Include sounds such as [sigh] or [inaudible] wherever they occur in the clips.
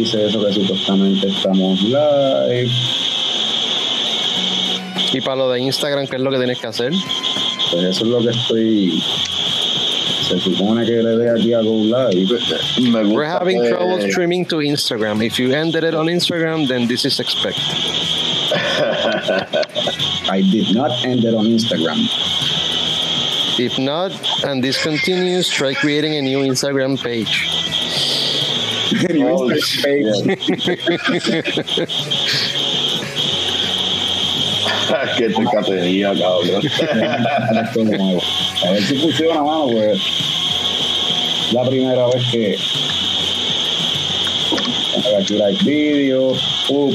dice eso que supuestamente estamos live. Y para lo de Instagram, ¿qué es lo que tienes que hacer? Pues eso es lo que estoy. Se supone que le dé aquí a Go Live. Me gusta We're having que- trouble streaming to Instagram. If you ended it on Instagram, then this is expected. [laughs] I did not end it on Instagram. If not, and this continues, try creating a new Instagram page. Oh, [laughs] Qué tricatería, cabrón. Esto es nuevo. A ver si funciona, mano, pues. La primera vez que. Like video. Uh,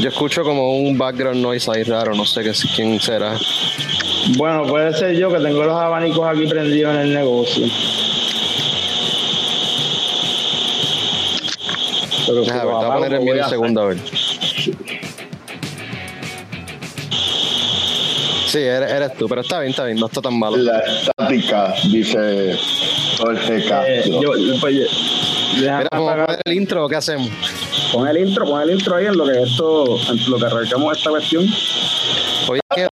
Yo escucho como un background noise ahí raro, no sé qué, quién será. Bueno, puede ser yo que tengo los abanicos aquí prendidos en el negocio. Lo voy a poner el ¿qué voy a mío hacer? segundo a ver. Sí, eres, eres tú, pero está bien, está bien, no está tan malo. La estática, dice Jorge Eh, Castro. yo, pues, yo- déjame Mira, ¿cómo apagar- poner el intro o qué hacemos? pon el intro, pon el intro ahí en lo que esto, en lo que arrancamos esta cuestión. Hoy es que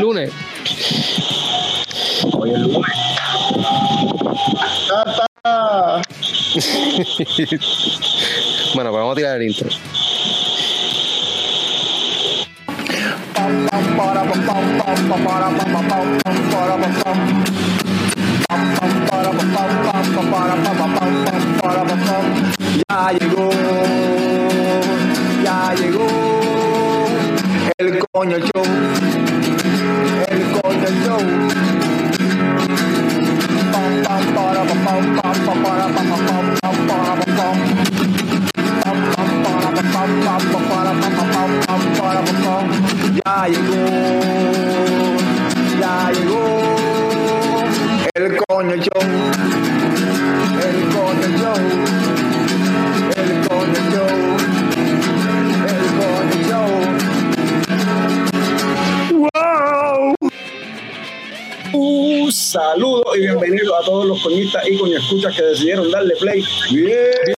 lunes. Hoy es lunes. [laughs] Bueno, pues vamos a tirar el intro. Ya llegó, ya llegó el coño show, el coño show. Para, pam, para, pam, pam. Pam, Ya llegó, ya llegó el coño show, el coño show. El Coño Show. El Coño Show. ¡Wow! Un saludo y bienvenido a todos los coñistas y coño escuchas que decidieron darle play. Bien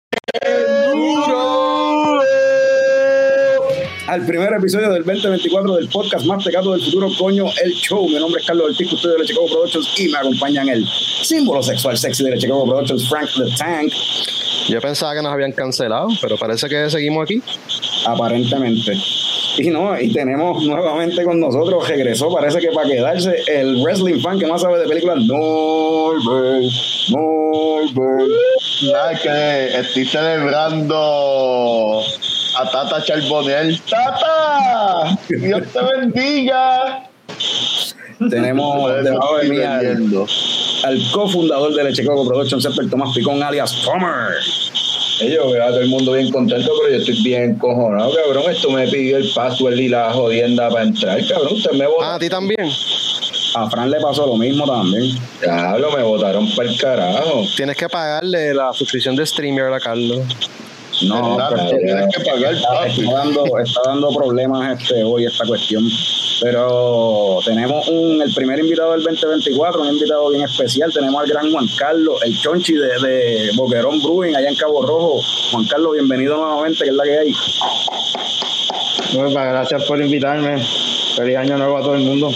Al primer episodio del 2024 del podcast más pecado del futuro, coño, el show. Mi nombre es Carlos Ortiz, custodio de la Chicago Productions y me acompañan el símbolo sexual sexy de la Chicago Productions, Frank the Tank. Yo pensaba que nos habían cancelado, pero parece que seguimos aquí. aparentemente. Y no, y tenemos nuevamente con nosotros, regresó, parece que para quedarse, el wrestling fan que más sabe de películas, Norbert, Norbert. Nada, que estoy celebrando a Tata Charbonel. ¡Tata! ¡Dios te bendiga! Tenemos debajo de mí al, cofundador de la Chicago Productions, el Tomás Picón, alias Tomer. Yo veo a todo el mundo bien contento, pero yo estoy bien cojonado, cabrón. Esto me pidió el password y la jodienda para entrar, cabrón. Usted me Ah, votó. a ti también. A Fran le pasó lo mismo también. Diablo, me votaron para el carajo. Tienes que pagarle la suscripción de StreamYard a Carlos. No, pero tienes que pagar, está, dando, está dando problemas este hoy esta cuestión. Pero tenemos un, el primer invitado del 2024, un invitado bien especial. Tenemos al gran Juan Carlos, el chonchi de, de Boquerón Brewing, allá en Cabo Rojo. Juan Carlos, bienvenido nuevamente, que es la que hay. Bueno, pues, gracias por invitarme. Feliz año nuevo a todo el mundo.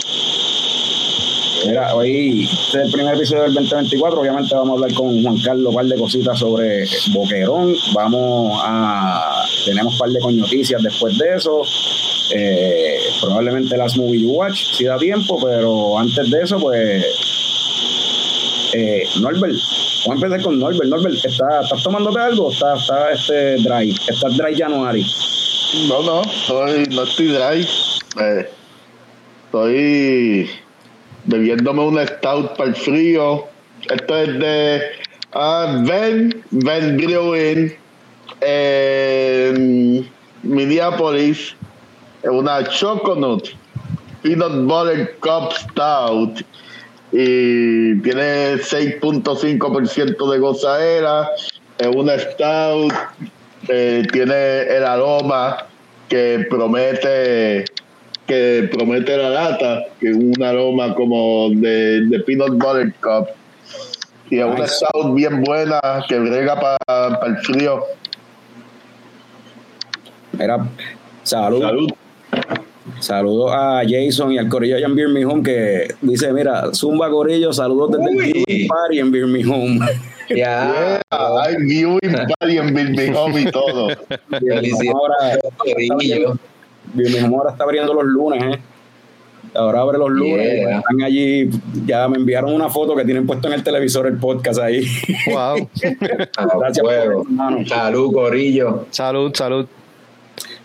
Mira, hoy este es el primer episodio del 2024. Obviamente vamos a hablar con Juan Carlos un par de cositas sobre Boquerón. Vamos a. Tenemos un par de noticias después de eso. Eh, probablemente las movie you watch, si da tiempo, pero antes de eso, pues. Eh, Norbert, vamos a empezar con Norbert. Norbert, ¿estás, ¿estás tomándote algo? ¿Estás está, este, dry? ¿Estás dry January? No, no, estoy, no estoy dry. Eh, estoy bebiéndome un stout para el frío. Esto es de ah, Ben, Ben Brewing en Minneapolis. Es una Choconut Peanut Butter Cup Stout. Y tiene 6.5% de gozadera. Es una Stout eh, tiene el aroma que promete que promete la lata, que es un aroma como de, de peanut butter cup. Y es una Nice. stout bien buena que brega para el frío. Era salud. Salud. Saludos a Jason y al Corillo allá en Home que dice, mira, Zumba Corillo, saludos desde Uy. el viewing party en Home. [laughs] Ya. Hay viewing party en Home y todo. [laughs] Felicidades. Ahora, Home ahora está abriendo los lunes, ¿eh? Ahora abre los lunes. Yeah. Están allí, ya me enviaron una foto que tienen puesto en el televisor el podcast ahí. Wow. [laughs] Gracias por hermano. Salud, Corillo. salud, salud.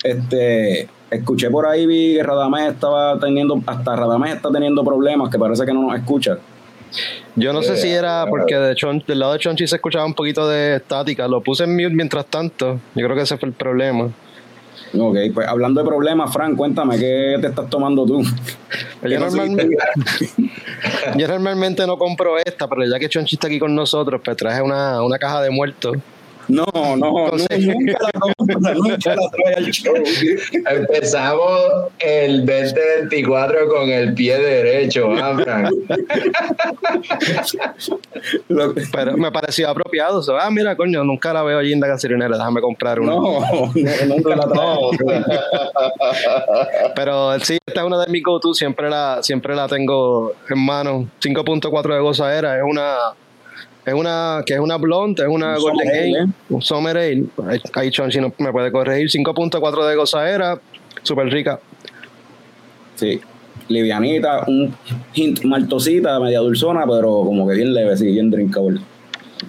Este, escuché por ahí, vi que Radamés estaba teniendo, hasta Radamés está teniendo problemas, que parece que no nos escucha. Yo no sé si era porque de Chon- del lado de Chonchi se escuchaba un poquito de estática. Lo puse en mute mientras tanto. Yo creo que ese fue el problema. Ok, pues hablando de problemas, Frank, cuéntame, ¿qué te estás tomando tú? Yo, ¿Qué normalmente, conseguiste? [laughs] yo normalmente no compro esta, pero ya que Chonchi está aquí con nosotros, pues traje una, una caja de muertos. No, no, no, [laughs] Conseguí. nunca la compras, [laughs] nunca la trae al show. Empezamos el 2024 con el pie derecho, ¿ah, Frank? [laughs] Lo- Pero me pareció apropiado. o sea, ah, mira, coño, nunca la veo allí en la gasolinera, déjame comprar una. no, no, nunca la trae. Pero sí, esta es una de mis go-to, siempre la, siempre la tengo en mano. 5.4 de gozadera, es una, es una, que es una blonde, es una Un Golden Ale, Ale, ¿eh? un Summer Ale. Ahí- Ahí Chonchi no me puede corregir. 5.4 de gozadera, súper rica. Sí, livianita, un hint maltosita, media dulzona, pero como que bien leve, sí, bien drinkable.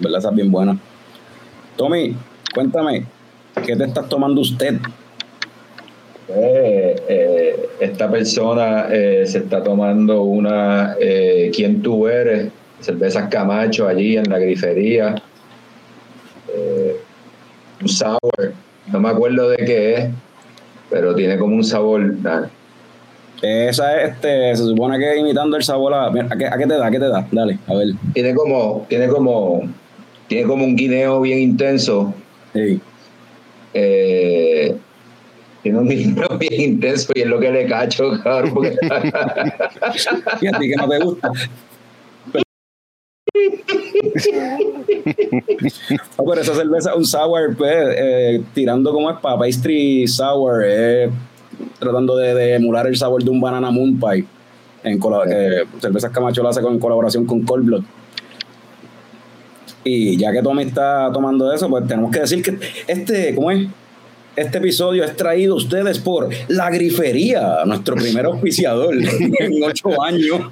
¿Verdad? Esa es bien buena. Tommy, cuéntame, ¿qué te estás tomando usted? Eh, eh, esta persona eh, se está tomando una eh, ¿Quién tú eres? Cervezas Camacho allí en la grifería. Eh, un sour. No me acuerdo de qué es, pero tiene como un sabor. nah, Esa es, este, se supone que imitando el sabor a... ¿A qué, a qué te da? ¿A qué te da? Dale, a ver. tiene como, tiene como, tiene como un guineo bien intenso. Sí. Eh, tiene un guineo [laughs] bien intenso y es lo que le cacho, cabrón. porque- [laughs] ¿Y a ti que no te gusta? No, pero esa cerveza, un sour, pues, eh, tirando como es para pastry sour, eh, tratando de, de emular el sabor de un banana moon pie. En eh, Cervezas Camacho lo hace con, en colaboración con Cold Blood. Y ya que Tommy está tomando eso, pues tenemos que decir que este, ¿cómo es? Este episodio es traído a ustedes por La Grifería, nuestro primer auspiciador en ocho años.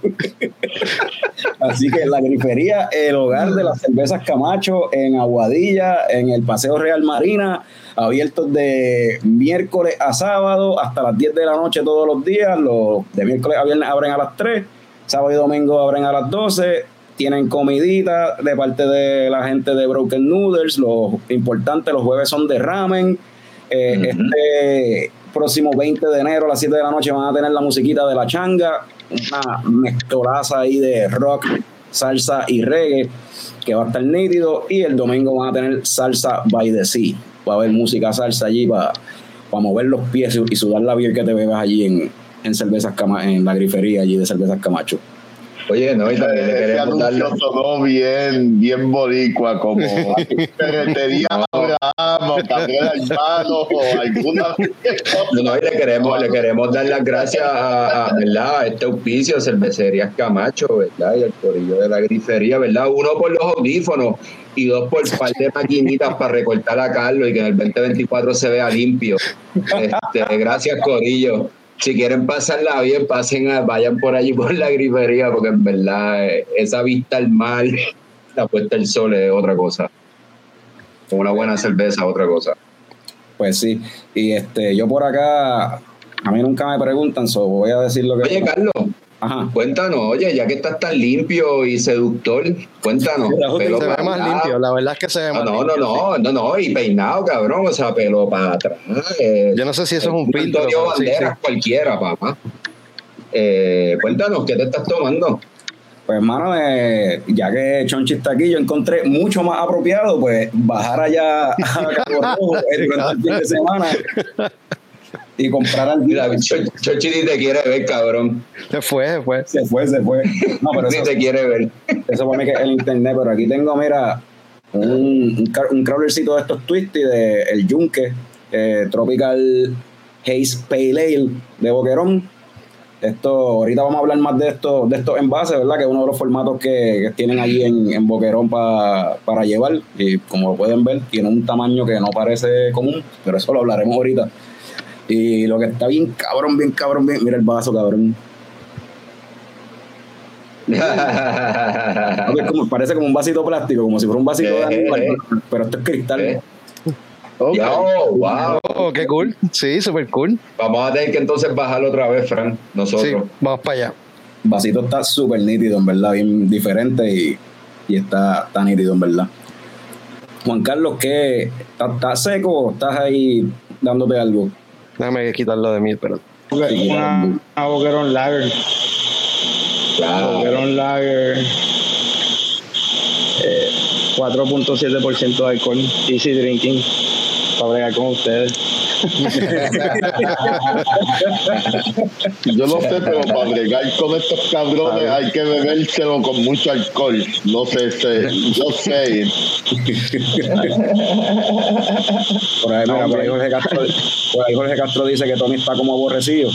Así que La Grifería, el hogar de las cervezas Camacho en Aguadilla, en el Paseo Real Marina, abiertos de miércoles a sábado hasta las 10 de la noche todos los días. Los de miércoles a viernes abren a las 3, sábado y domingo abren a las 12. Tienen comidita de parte de la gente de Broken Noodles. Lo importante, los jueves son de ramen. Eh. Este próximo 20 de enero a las 7 de la noche van a tener la musiquita de la changa, una mezcolaza ahí de rock, salsa y reggae que va a estar nítido. Y el domingo van a tener salsa by the sea. Va a haber música salsa allí para mover los pies y sudar la piel que te bebas allí en, en cervezas Cama- en la grifería allí de cervezas Camacho. Oye, no, y también le queremos dar anuncio sonó bien, bien boricua, como ferretería Abraham [laughs] o Gabriel Albano o alguna. [laughs] No, no, y le queremos, le queremos dar las gracias a, a, ¿verdad? a este auspicio, Cervecerías Camacho, ¿verdad? Y el corillo de la grifería, ¿verdad? Uno por los audífonos y dos por un par de maquinitas para recortar a Carlos y que en el 2024 se vea limpio. Este, gracias, Corillo. Si quieren pasarla bien, pasen a, vayan por allí por la grifería, porque en verdad eh, esa vista al mar, la puesta del sol es otra cosa. Una buena cerveza, otra cosa. Pues sí, y este, yo por acá, a mí nunca me preguntan, so voy a decir lo que. Oye, Carlos, Ajá. Cuéntanos, oye, ya que estás tan limpio y seductor, cuéntanos. [laughs] Pelo Se ve más limpio, la verdad es que se ve Ah, más no, no, limpio, no, no, no, y peinado, cabrón, o sea, pelo para atrás. eh, Yo no sé si eso es un filtro. Sí, Banderas, cualquiera, papá. Eh, cuéntanos, ¿qué te estás tomando? Pues hermano, eh, ya que Chonchi está aquí, yo encontré mucho más apropiado, pues bajar allá a [laughs] Cabo Rojo durante el fin de semana [laughs] y comprar al Mira, Cho- Chochi ni te quiere ver, cabrón. Se fue, se fue. Se fue, se fue. No, pero [laughs] Ni eso, te quiere ver. eso para mí que es el internet, pero aquí tengo, mira, un, un, un crawlercito de estos twisty de el yunque, eh, Tropical Haze Pale Ale de Boquerón. Esto, ahorita vamos a hablar más de esto, de estos envases, ¿verdad? Que es uno de los formatos que, que tienen allí en, en Boquerón pa- para llevar. Y como lo pueden ver, tiene un tamaño que no parece común, pero eso lo hablaremos ahorita. Y lo que está bien cabrón, bien cabrón, bien. Mira el vaso, cabrón. [laughs] No, que es como- parece como un vasito plástico, como si fuera un vasito de Eh, animal, eh. pero esto es cristal. Eh. Oh, wow. Oh, qué cool. Sí, súper cool. Vamos a tener que entonces bajarlo otra vez, Frank, Sí, nosotros. vamos para allá. El vasito está súper nítido, en verdad, bien diferente y, y está, está nítido, en verdad. Juan Carlos, ¿qué? ¿Estás estás seco o estás ahí dándote algo? Déjame quitarlo de mí, pero. Una, una Boquerón Lager. Claro. Boquerón Lager. eh, 4.7% de alcohol. Easy drinking. Para bregar con ustedes. [laughs] Yo no sé, pero para bregar con estos cabrones hay que bebérselo con mucho alcohol. No sé, sé yo sé. Por ahí, mira, por ahí. Jorge Castro, por ahí Jorge Castro dice que Tony está como aborrecido.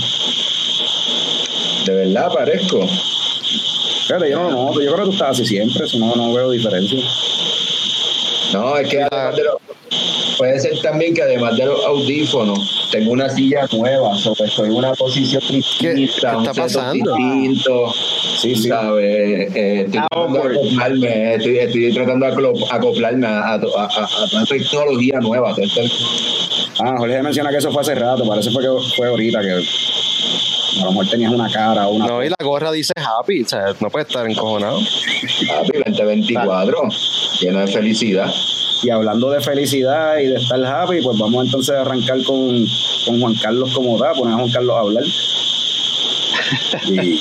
De verdad parezco. Fíjate, yo no lo noto, yo creo que tú estás así siempre, si no, no veo diferencia. No, es que además de los- puede ser también que además de los audífonos, tengo una silla nueva, so, pues, estoy en una posición distinta, qué está un pasando? distinto, Sí, sí. ¿sabes? Eh, estoy Ah, tratando de awkward. acoplarme, estoy, estoy tratando de acoplarme a, a, tecnología nueva. Ah, Jorge menciona que eso fue hace rato, parece fue que fue ahorita que a lo mejor tenías una cara o una. No, y la gorra dice happy, o sea, no puede estar encojonado. Papi, 2024, lleno de felicidad. Y hablando de felicidad y de estar happy, pues vamos entonces a arrancar con, con Juan Carlos como da, poner a Juan Carlos a hablar. Y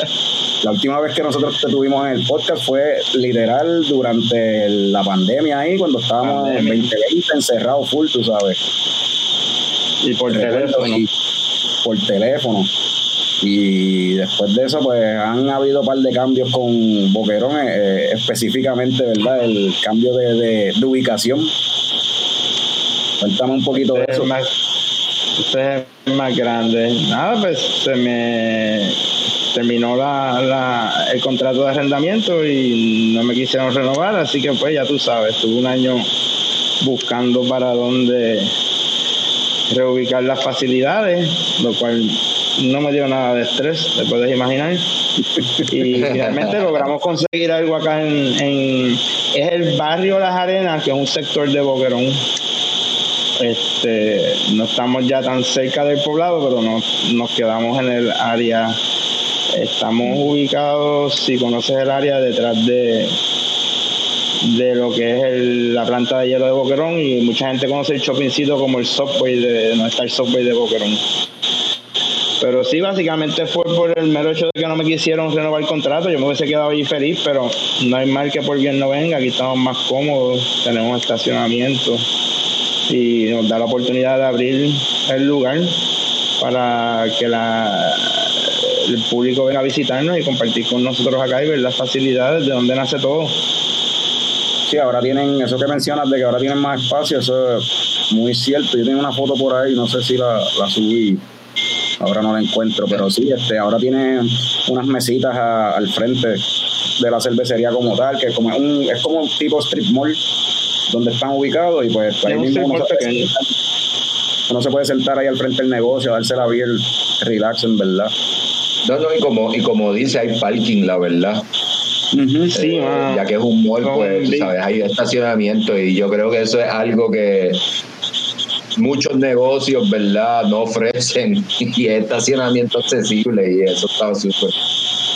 la última vez que nosotros te tuvimos en el podcast fue literal durante la pandemia ahí, cuando estábamos en Pandemia. 2020 encerrados full, tú sabes. Y por Recuerdo, teléfono. y por teléfono. Y después de eso, pues han habido un par de cambios con Boquerón, eh, específicamente, ¿verdad? El cambio de, de- de ubicación. Cuéntame un poquito de eso. es más, es más grande. Nada, pues se me terminó la, la- el contrato de arrendamiento y no me quisieron renovar, así que pues ya tú sabes, estuve un año buscando para dónde reubicar las facilidades, lo cual no me dio nada de estrés, te puedes imaginar. Y finalmente logramos conseguir algo acá en, en- es el barrio Las Arenas, que es un sector de Boquerón. Este, no estamos ya tan cerca del poblado, pero nos, nos quedamos en el área. Estamos ubicados, si conoces el área, detrás de, de lo que es la planta de hielo de Boquerón y mucha gente conoce el shoppingcito como el subway de, no está el subway de Boquerón. Pero sí, básicamente fue por el mero hecho de que no me quisieron renovar el contrato. Yo me hubiese quedado allí feliz, pero no hay mal que por bien no venga. Aquí estamos más cómodos, tenemos estacionamiento y nos da la oportunidad de abrir el lugar para que la, el público venga a visitarnos y compartir con nosotros acá y ver las facilidades de donde nace todo. Sí, ahora tienen, eso que mencionas de que ahora tienen más espacio, eso es muy cierto. Yo tengo una foto por ahí, no sé si la, la subí, ahora no la encuentro, pero sí, este, ahora tienen unas mesitas a- al frente de la cervecería como tal, que como es, un, es como un tipo strip mall donde están ubicados y pues ahí mismo uno se, puede pequeño. sentar- uno se puede sentar ahí al frente del negocio, darse la bien relax, en verdad. No, no, y como, y como dice, hay parking, la verdad. Sí, Eh, mano. ya que es un mall, pues, sabes, hay estacionamiento y yo creo que eso es algo que muchos negocios, ¿verdad?, no ofrecen [laughs] y es estacionamiento accesible y eso está súper.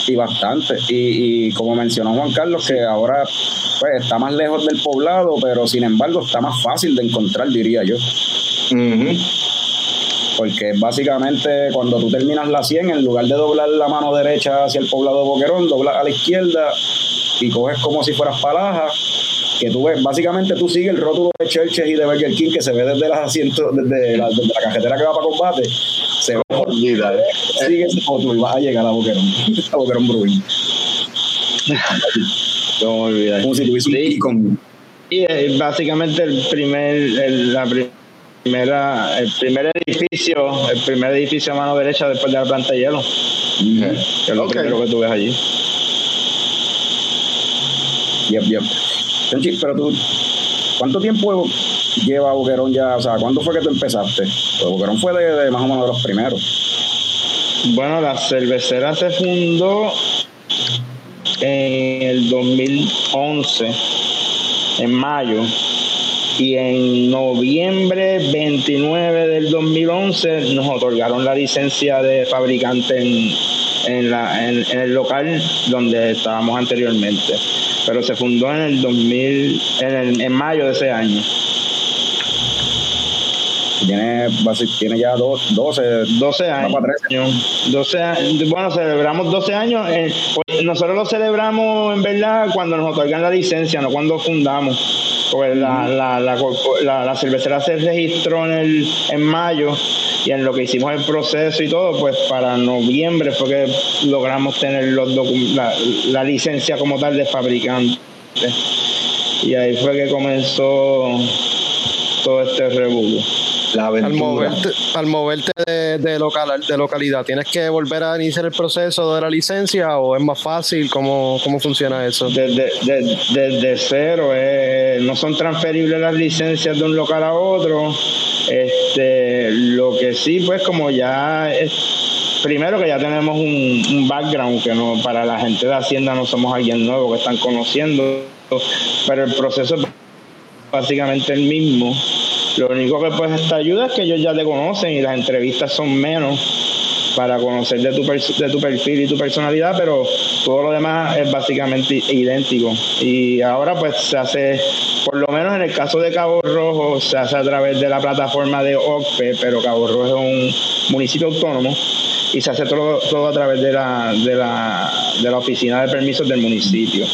Y bastante. Y, y como mencionó Juan Carlos, que ahora pues está más lejos del poblado, pero sin embargo está más fácil de encontrar, diría yo. Ujú. Porque básicamente cuando tú terminas la 100, en lugar de doblar la mano derecha hacia el poblado de Boquerón, doblas a la izquierda y coges como si fueras palaja, que tú ves, básicamente tú sigues el rótulo de Churches y de Burger King que se ve desde los asientos, desde la, desde la cajetera que va para combate, se ve eh, sigue ese rótulo y vas a llegar a Boquerón, [laughs] a Boquerón Brewing. No olvidar. Como si tuviese un Sí. icon. Y es básicamente el primer, el- la pri- primera, el primer edificio, el primer edificio a mano derecha después de la planta de hielo. Que es lo Ok. primero que tú ves allí. Yep, yep. Pero tú, ¿cuánto tiempo lleva Boquerón ya? O sea, ¿cuándo fue que tú empezaste? Pues Boquerón fue de, más o menos los primeros. Bueno, la cervecera se fundó en el 2011, en mayo, y en noviembre 29 del 2011 nos otorgaron la licencia de fabricante en- en el local donde estábamos anteriormente. Pero se fundó en el 2000, en, el- en mayo de ese año. Tiene, tiene ya dos, 12, 12 Va años. para 13. 12 años. Bueno, celebramos 12 años. eh, pues nosotros lo celebramos en verdad cuando nos otorgan la licencia, no cuando fundamos. Pues la, la, la- la cervecera se registró en, el, en mayo y en lo que hicimos el proceso y todo, pues para noviembre fue que logramos tener los la, la licencia como tal de fabricante. Y ahí fue que comenzó todo este revuelo. La Al moverte, al moverte de, de, local, de localidad, ¿tienes que volver a iniciar el proceso de la licencia o es más fácil? ¿Cómo, cómo funciona eso? Desde, de- desde cero, eh, no son transferibles las licencias de un local a otro. Este, lo que sí, pues como ya es, primero que ya tenemos un, un background que no para la gente de Hacienda no somos alguien nuevo que están conociendo, pero el proceso es básicamente el mismo. Lo único que pues esta ayuda es que ellos ya te conocen y las entrevistas son menos para conocer de tu, de tu perfil y tu personalidad, pero todo lo demás es básicamente idéntico. Y ahora pues se hace, por lo menos en el caso de Cabo Rojo, se hace a través de la plataforma de OCPE, pero Cabo Rojo es un municipio autónomo y se hace todo, todo a través de la, de, la, de la oficina de permisos del municipio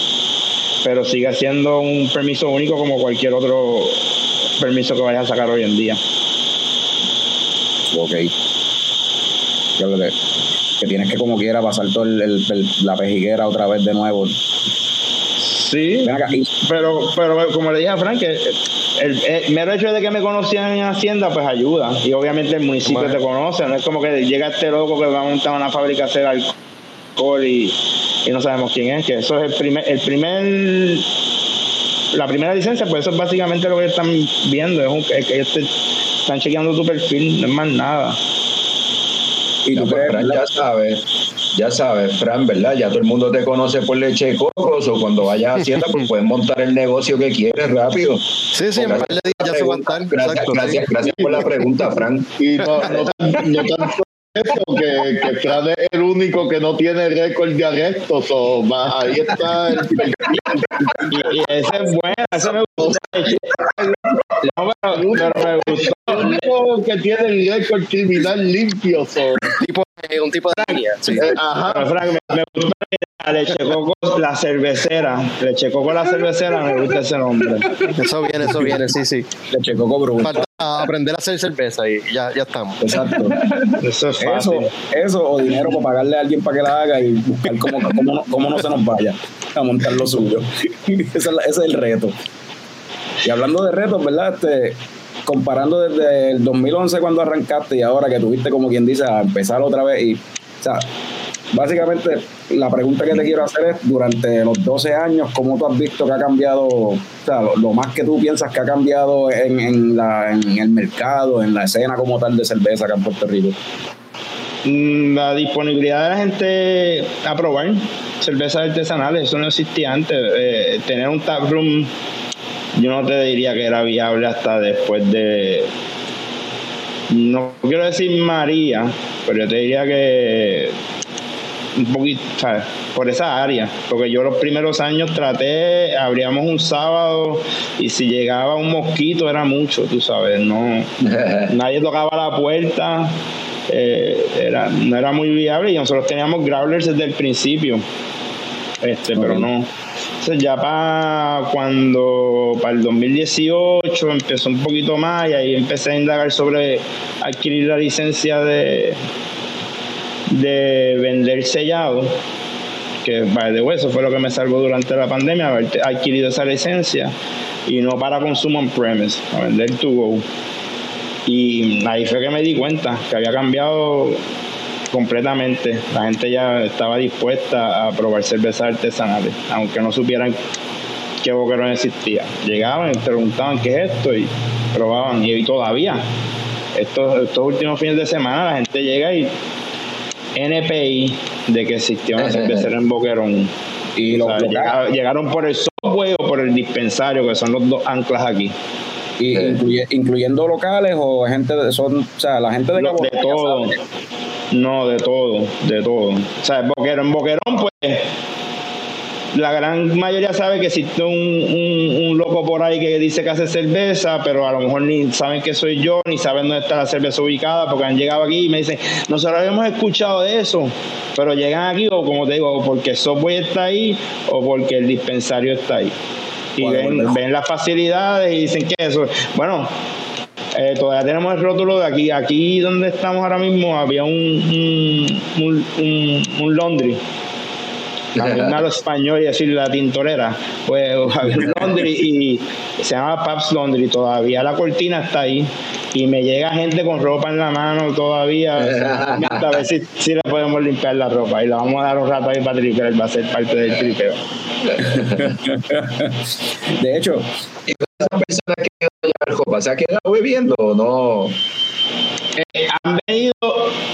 pero sigue siendo un permiso único como cualquier otro permiso que vayas a sacar hoy en día. Ok. Yo creo que, que tienes que como quiera pasar todo el, el- el- la pejiguera otra vez de nuevo. Sí, pero, pero como le dije a Frank, que el, el mero hecho de que me conocían en Hacienda, pues ayuda. Y obviamente el municipio Bueno. te conoce, no es como que llega este loco que va a montar una fábrica a hacer alcohol y, y no sabemos quién es, que eso es el primer, el primer la primera licencia, pues eso es básicamente lo que están viendo, es, un, es que ellos te están chequeando tu perfil, no es más nada. y tú pues, crees, Fran, ya sabes, ya sabes, Fran, ¿verdad? Ya todo el mundo te conoce por leche de coco, o cuando vayas a Hacienda, pues [laughs] puedes montar el negocio que quieres rápido. Sí, sí, en par de días ya se va a estar. Gracias, Exacto, sí. gracias, gracias por la pregunta, Fran. [laughs] Y no, no, tan- no tanto eso, que, que Fran es el único que no tiene récord de arrestos. O ahí está el Y, y ese es bueno, ese me gusta. No, pero, pero me gustó. el único que tiene el récord criminal limpio. so, tipo, eh, un tipo de araña. Sí. eh, ajá. Pero, Frank, me, me gusta la leche coco, la cervecera. Leche coco, la cervecera, me gusta ese nombre. Eso viene, eso viene, sí, sí. Leche Coco Brewing. Falta aprender a hacer cerveza y ya, ya estamos. Exacto. Eso es Eso, fácil. eso o dinero para pagarle a alguien para que la haga y buscar cómo, cómo, no, cómo no se nos vaya a montar lo suyo. [laughs] ese, es la- ese es el reto. Y hablando de retos, ¿verdad? Este, comparando desde el 2011 cuando arrancaste y ahora que tuviste, como quien dice, a empezar otra vez. Y, o sea, básicamente la pregunta que te quiero hacer es, durante los 12 años, ¿cómo tú has visto que ha cambiado, o sea, lo, más que tú piensas que ha cambiado en, en, la, en el mercado, en la escena como tal de cerveza acá en Puerto Rico? Mm, La disponibilidad de la gente a probar cervezas artesanales, eso no existía antes. Eh, tener un tap room, yo no te diría que era viable hasta después de. No quiero decir María, pero yo te diría que un poquito, ¿sabes? Por esa área, porque yo los primeros años traté, abríamos un sábado y si llegaba un mosquito era mucho, tú sabes, no, [laughs] nadie tocaba la puerta, eh, era, no era muy viable y nosotros teníamos growlers desde el principio, este, pero no. Entonces ya para cuando, para el 2018 empezó un poquito más y ahí empecé a indagar sobre adquirir la licencia de, de vender sellado, que by the way, eso fue lo que me salvó durante la pandemia, haber adquirido esa licencia y no para consumo on premise, a vender to go. Y ahí fue que me di cuenta que había cambiado completamente. La gente ya estaba dispuesta a probar cervezas artesanales, aunque no supieran qué boquerón existía. Llegaban y preguntaban qué es esto y probaban. Y, todavía, estos, estos últimos fines de semana, la gente llega y NPI de que existía una cervecera en [laughs] Boquerón. Y llegaron, por el software o por el dispensario, que son los dos anclas aquí. Y incluyendo locales o gente de son, o sea, la gente de, de todo. No, de todo, de todo. O sea, Boquerón, Boquerón, pues la gran mayoría sabe que existe un, un, loco por ahí que dice que hace cerveza, pero a lo mejor ni saben que soy yo, ni saben dónde está la cerveza ubicada, porque han llegado aquí y me dicen, nosotros habíamos escuchado de eso, pero llegan aquí o como te digo, porque el software está ahí o porque el dispensario está ahí. Y ven, ven las facilidades y dicen que eso, bueno, eh, todavía tenemos el rótulo de aquí. Aquí donde estamos ahora mismo había un, un, un, un laundry los español y decir la tintorera, pues había un laundry y se llama Paps Laundry, todavía la cortina está ahí y me llega gente con ropa en la mano todavía [laughs] a ver si, si, le podemos limpiar la ropa y la vamos a dar un rato ahí para tripear, va a ser parte del tripeo. De hecho, esa persona que llevar ropa se ha quedado bebiendo o no? Eh, han venido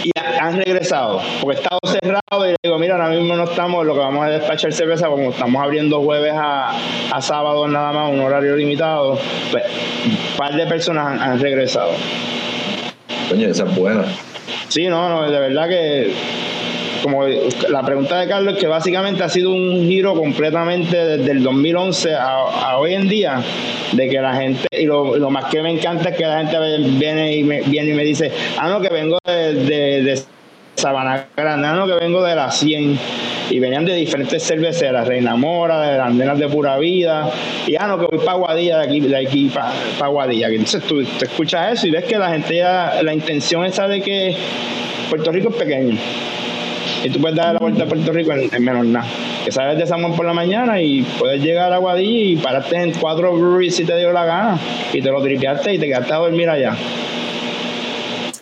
y han regresado, porque he estado cerrado y digo, mira, ahora mismo no estamos, lo que vamos a despachar cerveza, como estamos abriendo jueves a, a sábado nada más, un horario limitado, pues un par de personas han, regresado. Coño, esa es buena. Sí, no, no, de verdad que como la pregunta de Carlos, que básicamente ha sido un giro completamente desde el 2011 a, hoy en día, de que la gente, y lo, más que me encanta es que la gente viene y me, viene y me dice, ah, no, que vengo de, de, Sabana Grande, ah, no, que vengo de la 100 y venían de diferentes cerveceras, Reina Mora, de las de Pura Vida, y ah, no, que voy para Guadilla, de aquí, de aquí para Guadilla. Entonces tú, tú, escuchas eso y ves que la gente ya, la intención esa de que Puerto Rico es pequeño y tú puedes dar la vuelta a Puerto Rico en, menos nada. Que sales de San Juan por la mañana y puedes llegar a Guadí y pararte en cuatro breweries si te dio la gana y te lo tripeaste y te quedaste a dormir allá.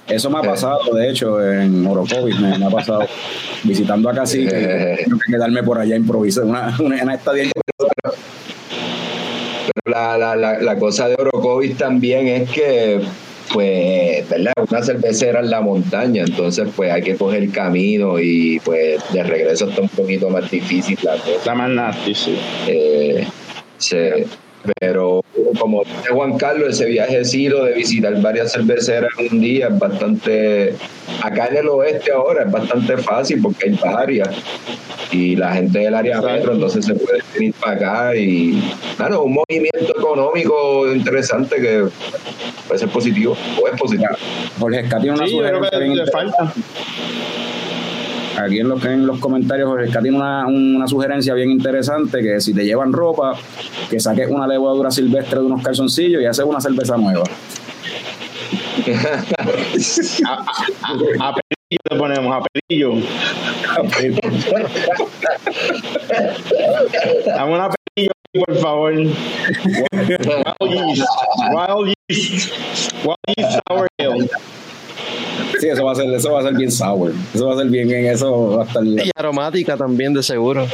Eso me ha pasado, de hecho, en Orocovis, me, ha pasado [laughs] visitando a Casi, tengo que quedarme por allá improvisar una, una, una estadía. Pero la, la, la, la cosa de Orocovis también es que pues, ¿verdad? Una cervecera en la montaña, entonces pues hay que coger el camino y pues de regreso está un poquito más difícil la cosa. Está más nasty, sí. Eh, pero como dice Juan Carlos, ese viajecito de visitar varias cerveceras en un día es bastante, acá en el oeste ahora es bastante fácil porque hay varias y la gente del área metro entonces se puede venir para acá y claro, un movimiento económico interesante que puede ser positivo o es positivo. Jorge Esca tiene una sí, sugerencia falta. Aquí en los, en los comentarios Jorge tiene una, una sugerencia bien interesante que si te llevan ropa, que saques una levadura silvestre de unos calzoncillos y haces una cerveza nueva. [laughs] a, a, a, le ponemos, a pelillo. Dame una pelillo, por favor. Wild yeast. Wild yeast. Wild yeast sour ale. Sí, eso va a ser, eso va a ser bien sour. Eso va a ser bien, bien eso va a estar. Y aromática también, de seguro.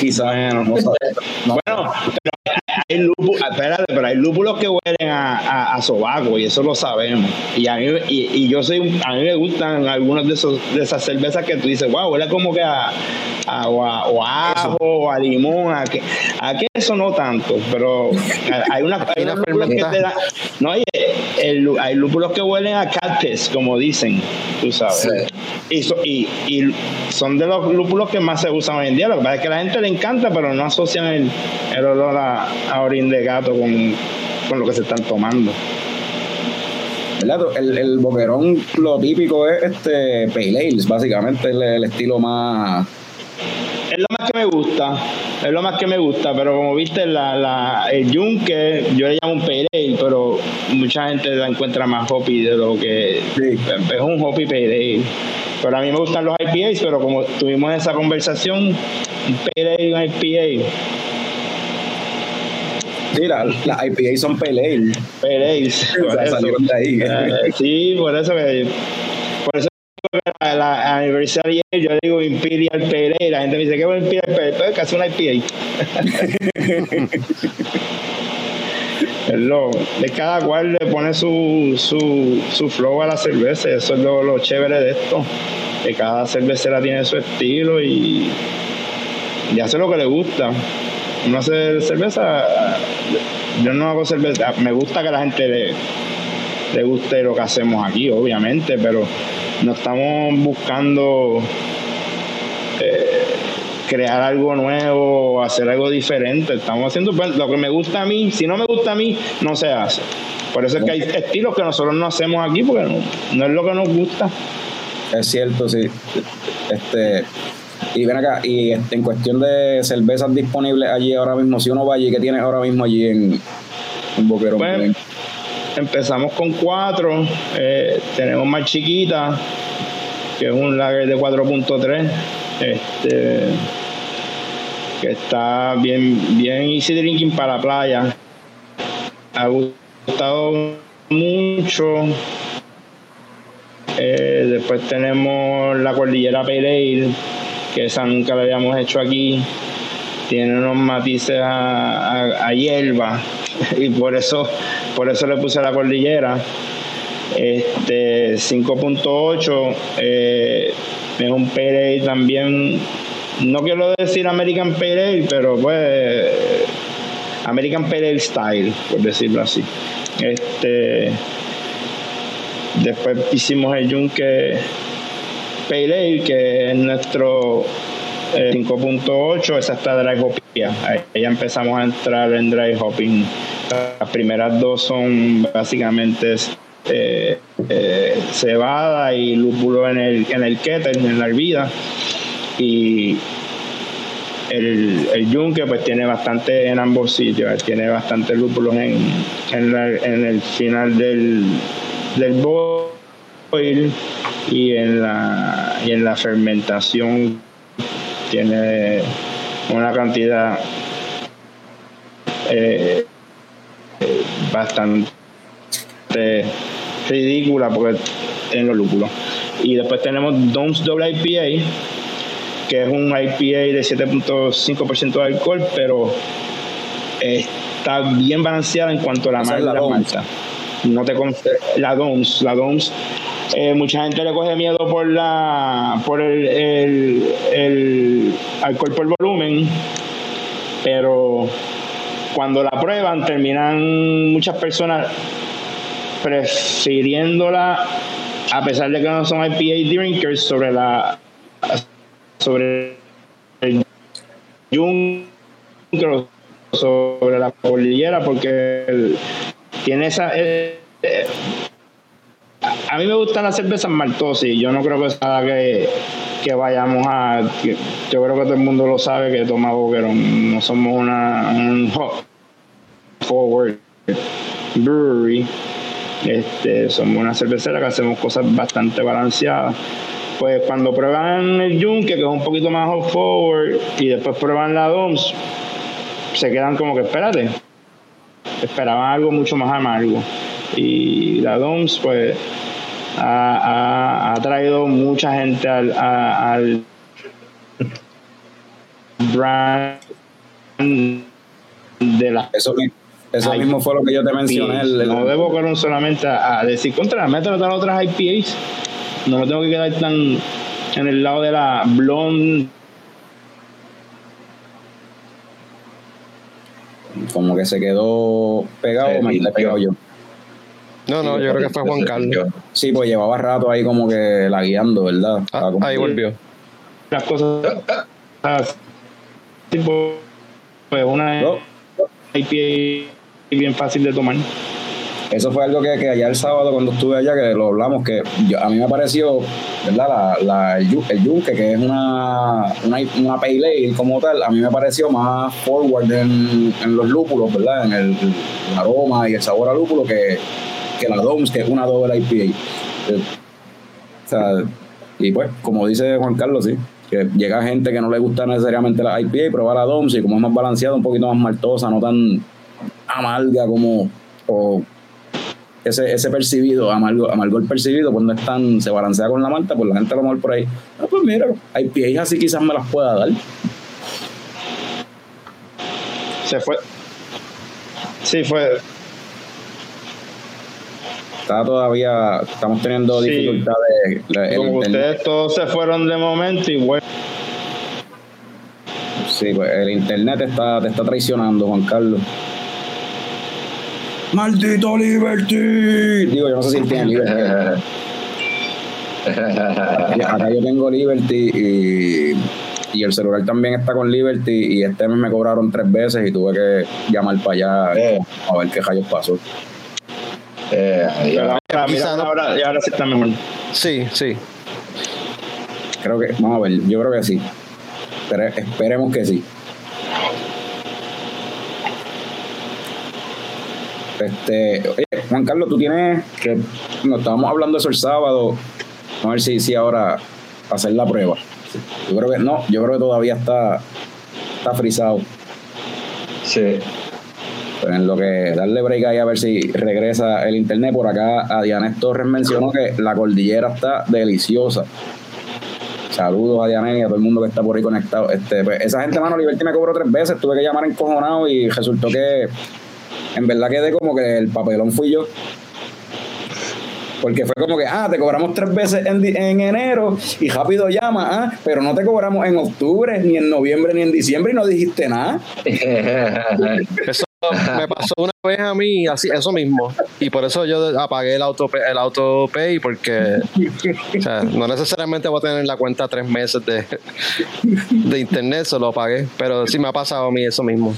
Quizás, no, no, Bueno, pero hay lúpulos, espérate, pero hay lúpulos que huelen a, a, sobaco y eso lo sabemos. Y a mí, y, y, yo soy, a mí me gustan algunas de, esos, de esas cervezas que tú dices, wow, huele como que a, a, o a ajo, o a limón, a que, a que eso no tanto, pero hay una, hay unos lúpulos que te dan, no, hay, el, hay lúpulos que huelen a cates, como dicen, tú sabes. Y, y, y, son de los lúpulos que más se usan hoy en día. Lo que pasa es que a la gente le encanta, pero no asocian el, el olor a, a orín de gato con, con lo que se están tomando. El, el boquerón, lo típico es este Pale Ales, básicamente el, el estilo más es lo más que me gusta, es lo más que me gusta, pero como viste, la, la, el yunque, yo le llamo un pale pero mucha gente la encuentra más hoppy de lo que es un hoppy pale Pero a mí me gustan los IPAs, pero como tuvimos esa conversación, un pale y un IPA Sí, las la IPA son pale salieron de ahí. Eh, sí, por eso que. Por eso que la, la Anniversary Ale, yo digo Imperial Pale Ale, La gente me dice, ¿qué es Imperial Pale Ale? Pues que hace una IPA. [laughs] Es lo, de cada cual le pone su, su, su flow a la cerveza, eso es lo, lo chévere de esto, que cada cervecera tiene su estilo y, y hace lo que le gusta. Uno hace cerveza, yo no hago cerveza, me gusta que la gente le, le guste lo que hacemos aquí, obviamente, pero no estamos buscando eh, crear algo nuevo, hacer algo diferente. Estamos haciendo pues, lo que me gusta a mí. Si no me gusta a mí, no se hace. Por eso es que hay estilos que nosotros no hacemos aquí porque no, no es lo que nos gusta. Es cierto, sí. Este, y ven acá, y este, en cuestión de cervezas disponibles allí ahora mismo, si uno va allí, ¿qué tienes ahora mismo allí en, en Boquerón? Pues, empezamos con cuatro, eh, tenemos más chiquita, que es un lager de 4.3, este, que está bien, bien easy drinking para la playa. Ha gustado mucho. Eh, después tenemos la cordillera Pale que esa nunca la habíamos hecho aquí. Tiene unos matices a, a- hierba [laughs] y por eso, por eso le puse la cordillera. Este 5.8 eh, es un Pale Ale también. No quiero decir American Pale Ale, pero pues American Pale Ale Style, por decirlo así. Este después hicimos el Yunque Pale Ale, que es nuestro eh, 5.8, esa está dry hopia. Ahí ya empezamos a entrar en dry hopping. Las primeras dos son básicamente eh, eh, cebada y lúpulo en el, en el kettle, en la hervida. Y el, el yunque pues tiene bastante en ambos sitios, tiene bastante lúpulos en, en el final del, del boil y en la y en la fermentación tiene una cantidad eh, eh, bastante ridícula porque en los lúpulos. Y después tenemos Doms Double IPA que es un IPA de 7.5% de alcohol pero está bien balanceada en cuanto a la malta la la no te la DOMS la DOMS eh, mucha gente le coge miedo por la por el, el, el alcohol por volumen pero cuando la prueban terminan muchas personas prefiriéndola a pesar de que no son IPA drinkers sobre la sobre el o sobre la cordillera porque tiene esa eh, a- mí me gustan las cervezas maltosas y yo no creo que sea nada que, que vayamos a yo creo que todo el mundo lo sabe que toma Boquerón no somos una un hop forward brewery este somos una cervecera que hacemos cosas bastante balanceadas pues cuando prueban el yunque que es un poquito más hop forward y después prueban la DOMS se quedan como que espérate esperaban algo mucho más amargo. Y la DOMS, pues, ha, ha- ha traído mucha gente al, a- al brand de la Eso, eso mismo fue lo que yo te mencioné. el- el- no debo correr solamente a, a decir contra mételo a las otras IPAs. No me tengo que quedar tan en el lado de la blonde como que se quedó pegado, Sí, me quedé sí. pegado yo. No, no, yo creo que fue Juan Carlos. [laughs] Sí, pues llevaba rato ahí como que la guiando, ¿verdad? Ah, ahí volvió. las cosas tipo pues una No, IPA bien fácil de tomar Eso fue algo que, que allá el sábado cuando estuve allá, que lo hablamos, que yo- a mí me pareció, ¿verdad? La, la- el, el yunque, que es una, una, una pale ale como tal, a mí me pareció más forward en, en los lúpulos, ¿verdad? En el, el aroma y el sabor a lúpulo que, que la DOMS, que es una doble IPA. Eh, O sea, y pues, como dice Juan Carlos, sí, que llega gente que no le gusta necesariamente la IPA prueba la DOMS y como es más balanceada, un poquito más maltosa, no tan amarga como, o ese, ese percibido, amargo, el percibido, pues no es tan, se balancea con la malta, pues la gente a lo mejor por ahí, ah, pues mira, pies así quizás me las pueda dar. Se fue. Sí, fue. Está todavía, estamos teniendo Sí. dificultades. la- el Como internet. ustedes todos se fueron de momento y bueno. Sí, pues el internet te está, te está traicionando, Juan Carlos. ¡Maldito Liberty! Digo, yo no sé si él tiene Liberty. Acá yo tengo Liberty y, y el celular también está con Liberty y este mes me cobraron tres veces y tuve que llamar para allá Eh. a ver qué rayos pasó. Eh, ahora, mira, Quizá no- ahora, y ahora sí está mejor. Sí, sí. Creo que, vamos a ver, yo creo que sí. Espere- esperemos que sí. Este, oye, Juan Carlos, tú tienes que nos estábamos hablando de eso el sábado. Vamos a ver si, si ahora hacer la prueba. Yo creo que no, yo creo que todavía está está frisado. Sí. Pero en lo que darle break ahí a ver si regresa el internet. Por acá, a Dianet Torres mencionó que la cordillera está deliciosa. Saludos a Dianet y a todo el mundo que está por ahí conectado. Este, pues, esa gente, mano, Liberty me cobró tres veces. Tuve que llamar encojonado y resultó que en verdad quedé como que el papelón fui yo. Porque fue como que, ah, te cobramos tres veces en, en enero y rápido llama, ah, pero no te cobramos en octubre, ni en noviembre, ni en diciembre y no dijiste nada. [laughs] [laughs] Eso [laughs] me pasó una vez a mí, así, eso mismo. Y por eso yo apagué el autopay, el autopay porque no necesariamente voy a tener en la cuenta tres meses de, de internet, se lo apagué. Pero sí me ha pasado a mí eso mismo.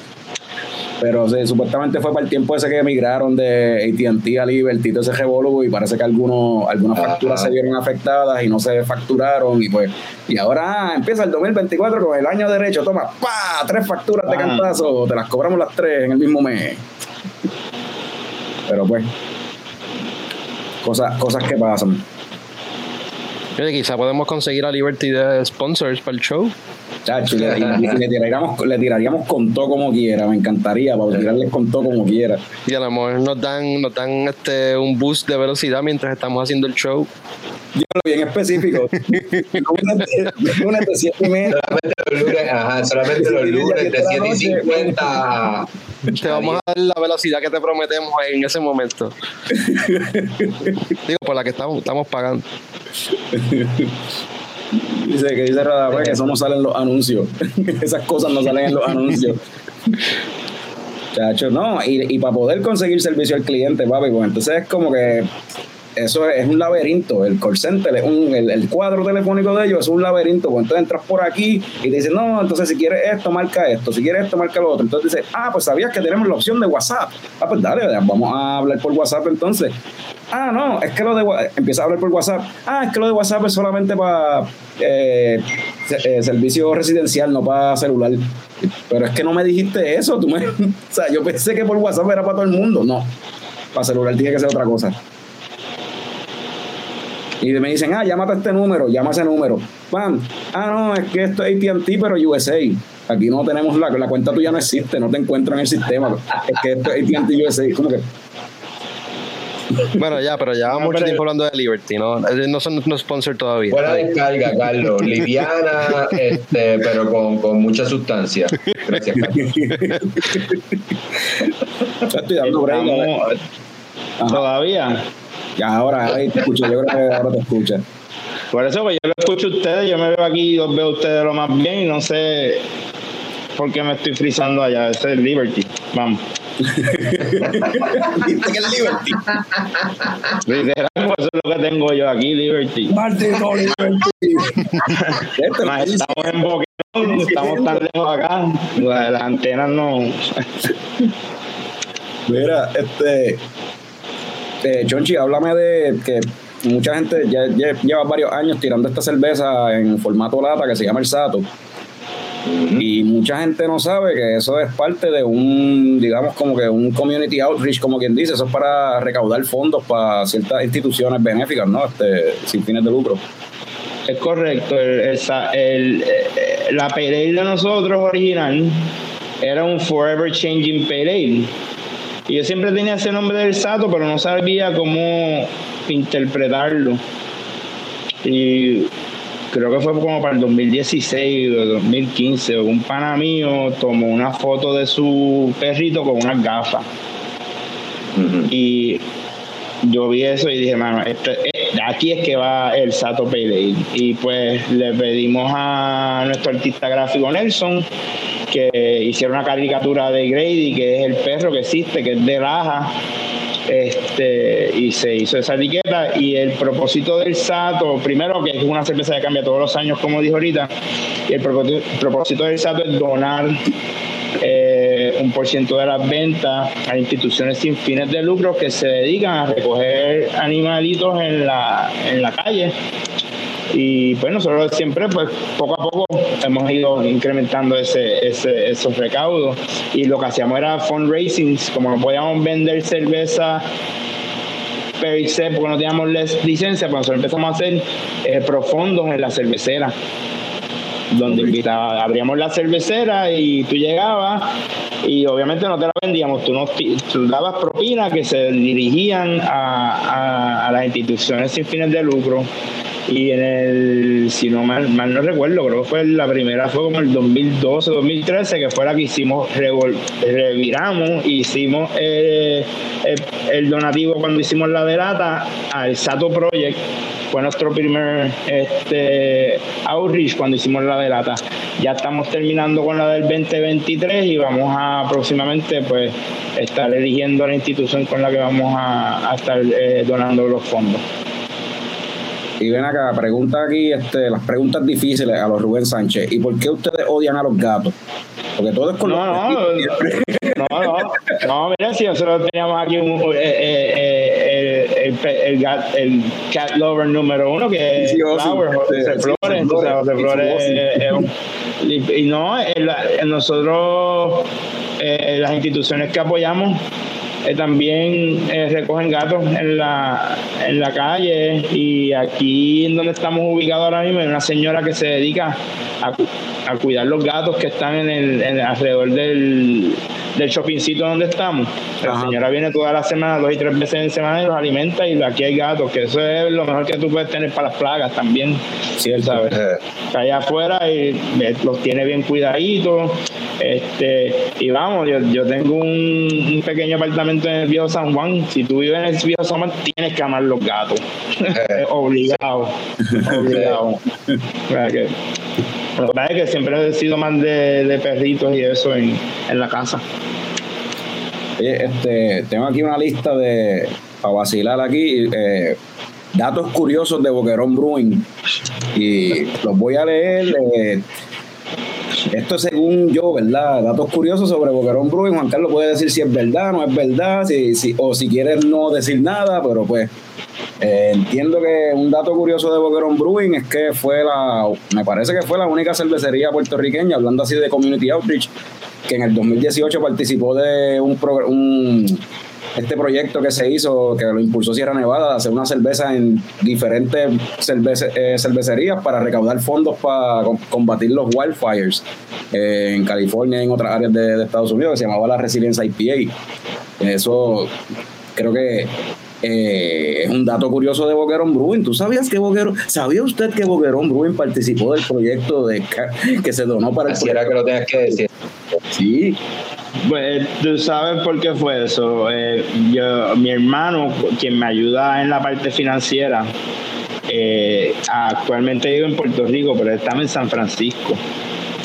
Pero sí, supuestamente fue para el tiempo ese que emigraron de AT&T a Liberty, todo ese revolú, y parece que algunos, algunas facturas se vieron afectadas y no se facturaron, y pues, y ahora ah, empieza el 2024 con el año derecho, toma, pa, tres facturas de Ah. cantazo, te las cobramos las tres en el mismo mes. Pero pues, cosas, cosas que pasan. Oye, quizá podemos conseguir a Liberty de sponsors para el show. Chacho, y le, le tiraríamos, le tiraríamos con todo como quiera, me encantaría, para tirarles con todo como quiera. Y a lo mejor nos dan, nos dan este un boost de velocidad mientras estamos haciendo el show. Dígalo bien específico. lunes, [laughs] de, lunes de siete y media. Solamente los lunes, ajá, solamente los lunes de 7 y 50. Te vamos a dar la velocidad que te prometemos en ese momento. [laughs] Digo, por la que estamos, estamos pagando. [laughs] Dice que dice Radamés que eso no sale en los anuncios. [laughs] Esas cosas no salen en los anuncios. Chacho, no, y, y para poder conseguir servicio al cliente, papi, pues entonces es como que eso es, un laberinto. El call center, el, el cuadro telefónico de ellos es un laberinto. Pues entonces entras por aquí y te dicen, no, entonces si quieres esto, marca esto, si quieres esto, marca lo otro. Entonces dices, ah, pues sabías que tenemos la opción de WhatsApp. Ah, pues dale, vamos a hablar por WhatsApp entonces. Ah, no, es que lo de Wa- empieza a hablar por WhatsApp. Ah, es que lo de WhatsApp es solamente para eh, eh, servicio residencial, no para celular. Pero es que no me dijiste eso. Tú me, [laughs] o sea, yo pensé que por WhatsApp era para todo el mundo. No, para celular tiene que ser otra cosa. Y me dicen, ah, llámate a este número, llama a ese número. Pam, ah, no, es que esto es ATT, pero USA. Aquí no tenemos la, la cuenta tuya no existe, no te encuentro en el sistema. Es que esto es ATT USA. Como que, Bueno, ya, pero ya No, mucho tiempo hablando de Liberty, ¿no? No son no sponsor todavía. Buena descarga, Carlos. [laughs] Liviana, este, pero con, con mucha sustancia. Gracias, Carlos. estoy dando todavía. Ya ahora ahí te escucho, yo creo que ahora te escucha. Por eso, pues yo lo escucho a ustedes, yo me veo aquí y los veo a ustedes lo más bien y no sé por qué me estoy frizando allá. Ese es Liberty. Vamos. ¿Viste que es Liberty? Literal, pues eso es lo que tengo yo aquí, Liberty. Maldito Liberty. Más estamos en Pokémon, estamos tan lejos acá. la- Las antenas no. Mira, este. Eh, Chonchi, háblame de que mucha gente ya, ya lleva varios años tirando esta cerveza en formato lata que se llama el Sato. Y mucha gente no sabe que eso es parte de un, digamos, como que un community outreach, como quien dice, eso es para recaudar fondos para ciertas instituciones benéficas, ¿no? Este, sin fines de lucro. Es correcto. El, el sa- el- eh, la Pale Ale de nosotros original era un Forever Changing Pale Ale. Y yo siempre tenía ese nombre del Sato, pero no sabía cómo interpretarlo. Y creo que fue como para el 2016 o 2015, un pana mío tomó una foto de su perrito con unas gafas. Y yo vi eso y dije, mano, aquí es que va el Sato Payday. Y pues le pedimos a nuestro artista gráfico Nelson que hiciera una caricatura de Grady, que es el perro que existe, que es de raja este, y se hizo esa etiqueta. Y el propósito del Sato, primero que es una cerveza que cambia todos los años, como dijo ahorita, el propósito del Sato es donar eh, un por ciento de las ventas a instituciones sin fines de lucro que se dedican a recoger animalitos en la, en la calle y pues nosotros siempre, pues poco a poco hemos ido incrementando ese, ese, esos recaudos. Y lo que hacíamos era fundraising, como no podíamos vender cerveza per se porque no teníamos licencia, pues nosotros empezamos a hacer eh, profundos en la cervecera donde invitaba, abríamos la cervecera y tú llegabas y obviamente no te la vendíamos, tú nos dabas propinas que se dirigían a, a las instituciones sin fines de lucro y en el, si no mal, mal, no recuerdo, creo que fue la primera, fue como el 2012, 2013, que fue la que hicimos, reviramos, hicimos eh, el, donativo cuando hicimos la delata al Sato Project, fue nuestro primer este, outreach cuando hicimos la delata. Ya estamos terminando con la del 2023 y vamos a próximamente pues estar eligiendo la institución con la que vamos a, estar eh, donando los fondos. Y ven acá, pregunta aquí este, las preguntas difíciles a los Rubén Sánchez. ¿Y por qué ustedes odian a los gatos? Porque todo es con no, los no, no, no, no, mira, si nosotros teníamos aquí un, eh, eh, eh el, el, el, cat lover número uno, que es Flower, José Flores. José Flores y, no, nosotros, las instituciones que apoyamos, eh, también eh, recogen gatos en la, en la calle y aquí en donde estamos ubicados ahora mismo hay una señora que se dedica a, a cuidar los gatos que están en el, alrededor del, del shoppingcito donde estamos. La señora viene toda la semana, dos y tres veces en semana y los alimenta y aquí hay gatos, que eso es lo mejor que tú puedes tener para las plagas también, ¿cierto? ¿sabes? Allá afuera y eh, los tiene bien cuidaditos. Este, y vamos, yo, yo tengo un, pequeño apartamento en el viejo San Juan. Si tú vives en el viejo San Juan, tienes que amar los gatos. [laughs] obligado. [laughs] obligado. que, lo que pasa es que siempre he sido más de, perritos y eso en, la casa. este, tengo aquí una lista de, para vacilar aquí, eh, datos curiosos de Boquerón Brewing. Y los voy a leer. Eh, esto es según yo, ¿verdad? Datos curiosos sobre Boquerón Brewing. Juan Carlos puede decir si es verdad, no es verdad, o si quieres no decir nada, pero pues eh, entiendo que un dato curioso de Boquerón Brewing es que fue la, me parece que fue la única cervecería puertorriqueña, hablando así de Community Outreach, que en el 2018 participó de un, este proyecto que se hizo, que lo impulsó Sierra Nevada, de hacer una cerveza en diferentes eh, cervecerías para recaudar fondos para combatir los wildfires eh, en California y en otras áreas de, de, Estados Unidos, que se llamaba la Resilience IPA. Eso creo que eh, es un dato curioso de Boquerón Bruin. ¿Tú sabías que Boquerón, sabía usted que Boquerón Bruin participó del proyecto de que se donó para el era que lo tengas que decir. Sí. Pues tú sabes por qué fue eso. Eh, yo, mi hermano, quien me ayuda en la parte financiera, eh, actualmente vive en Puerto Rico, pero estaba en San Francisco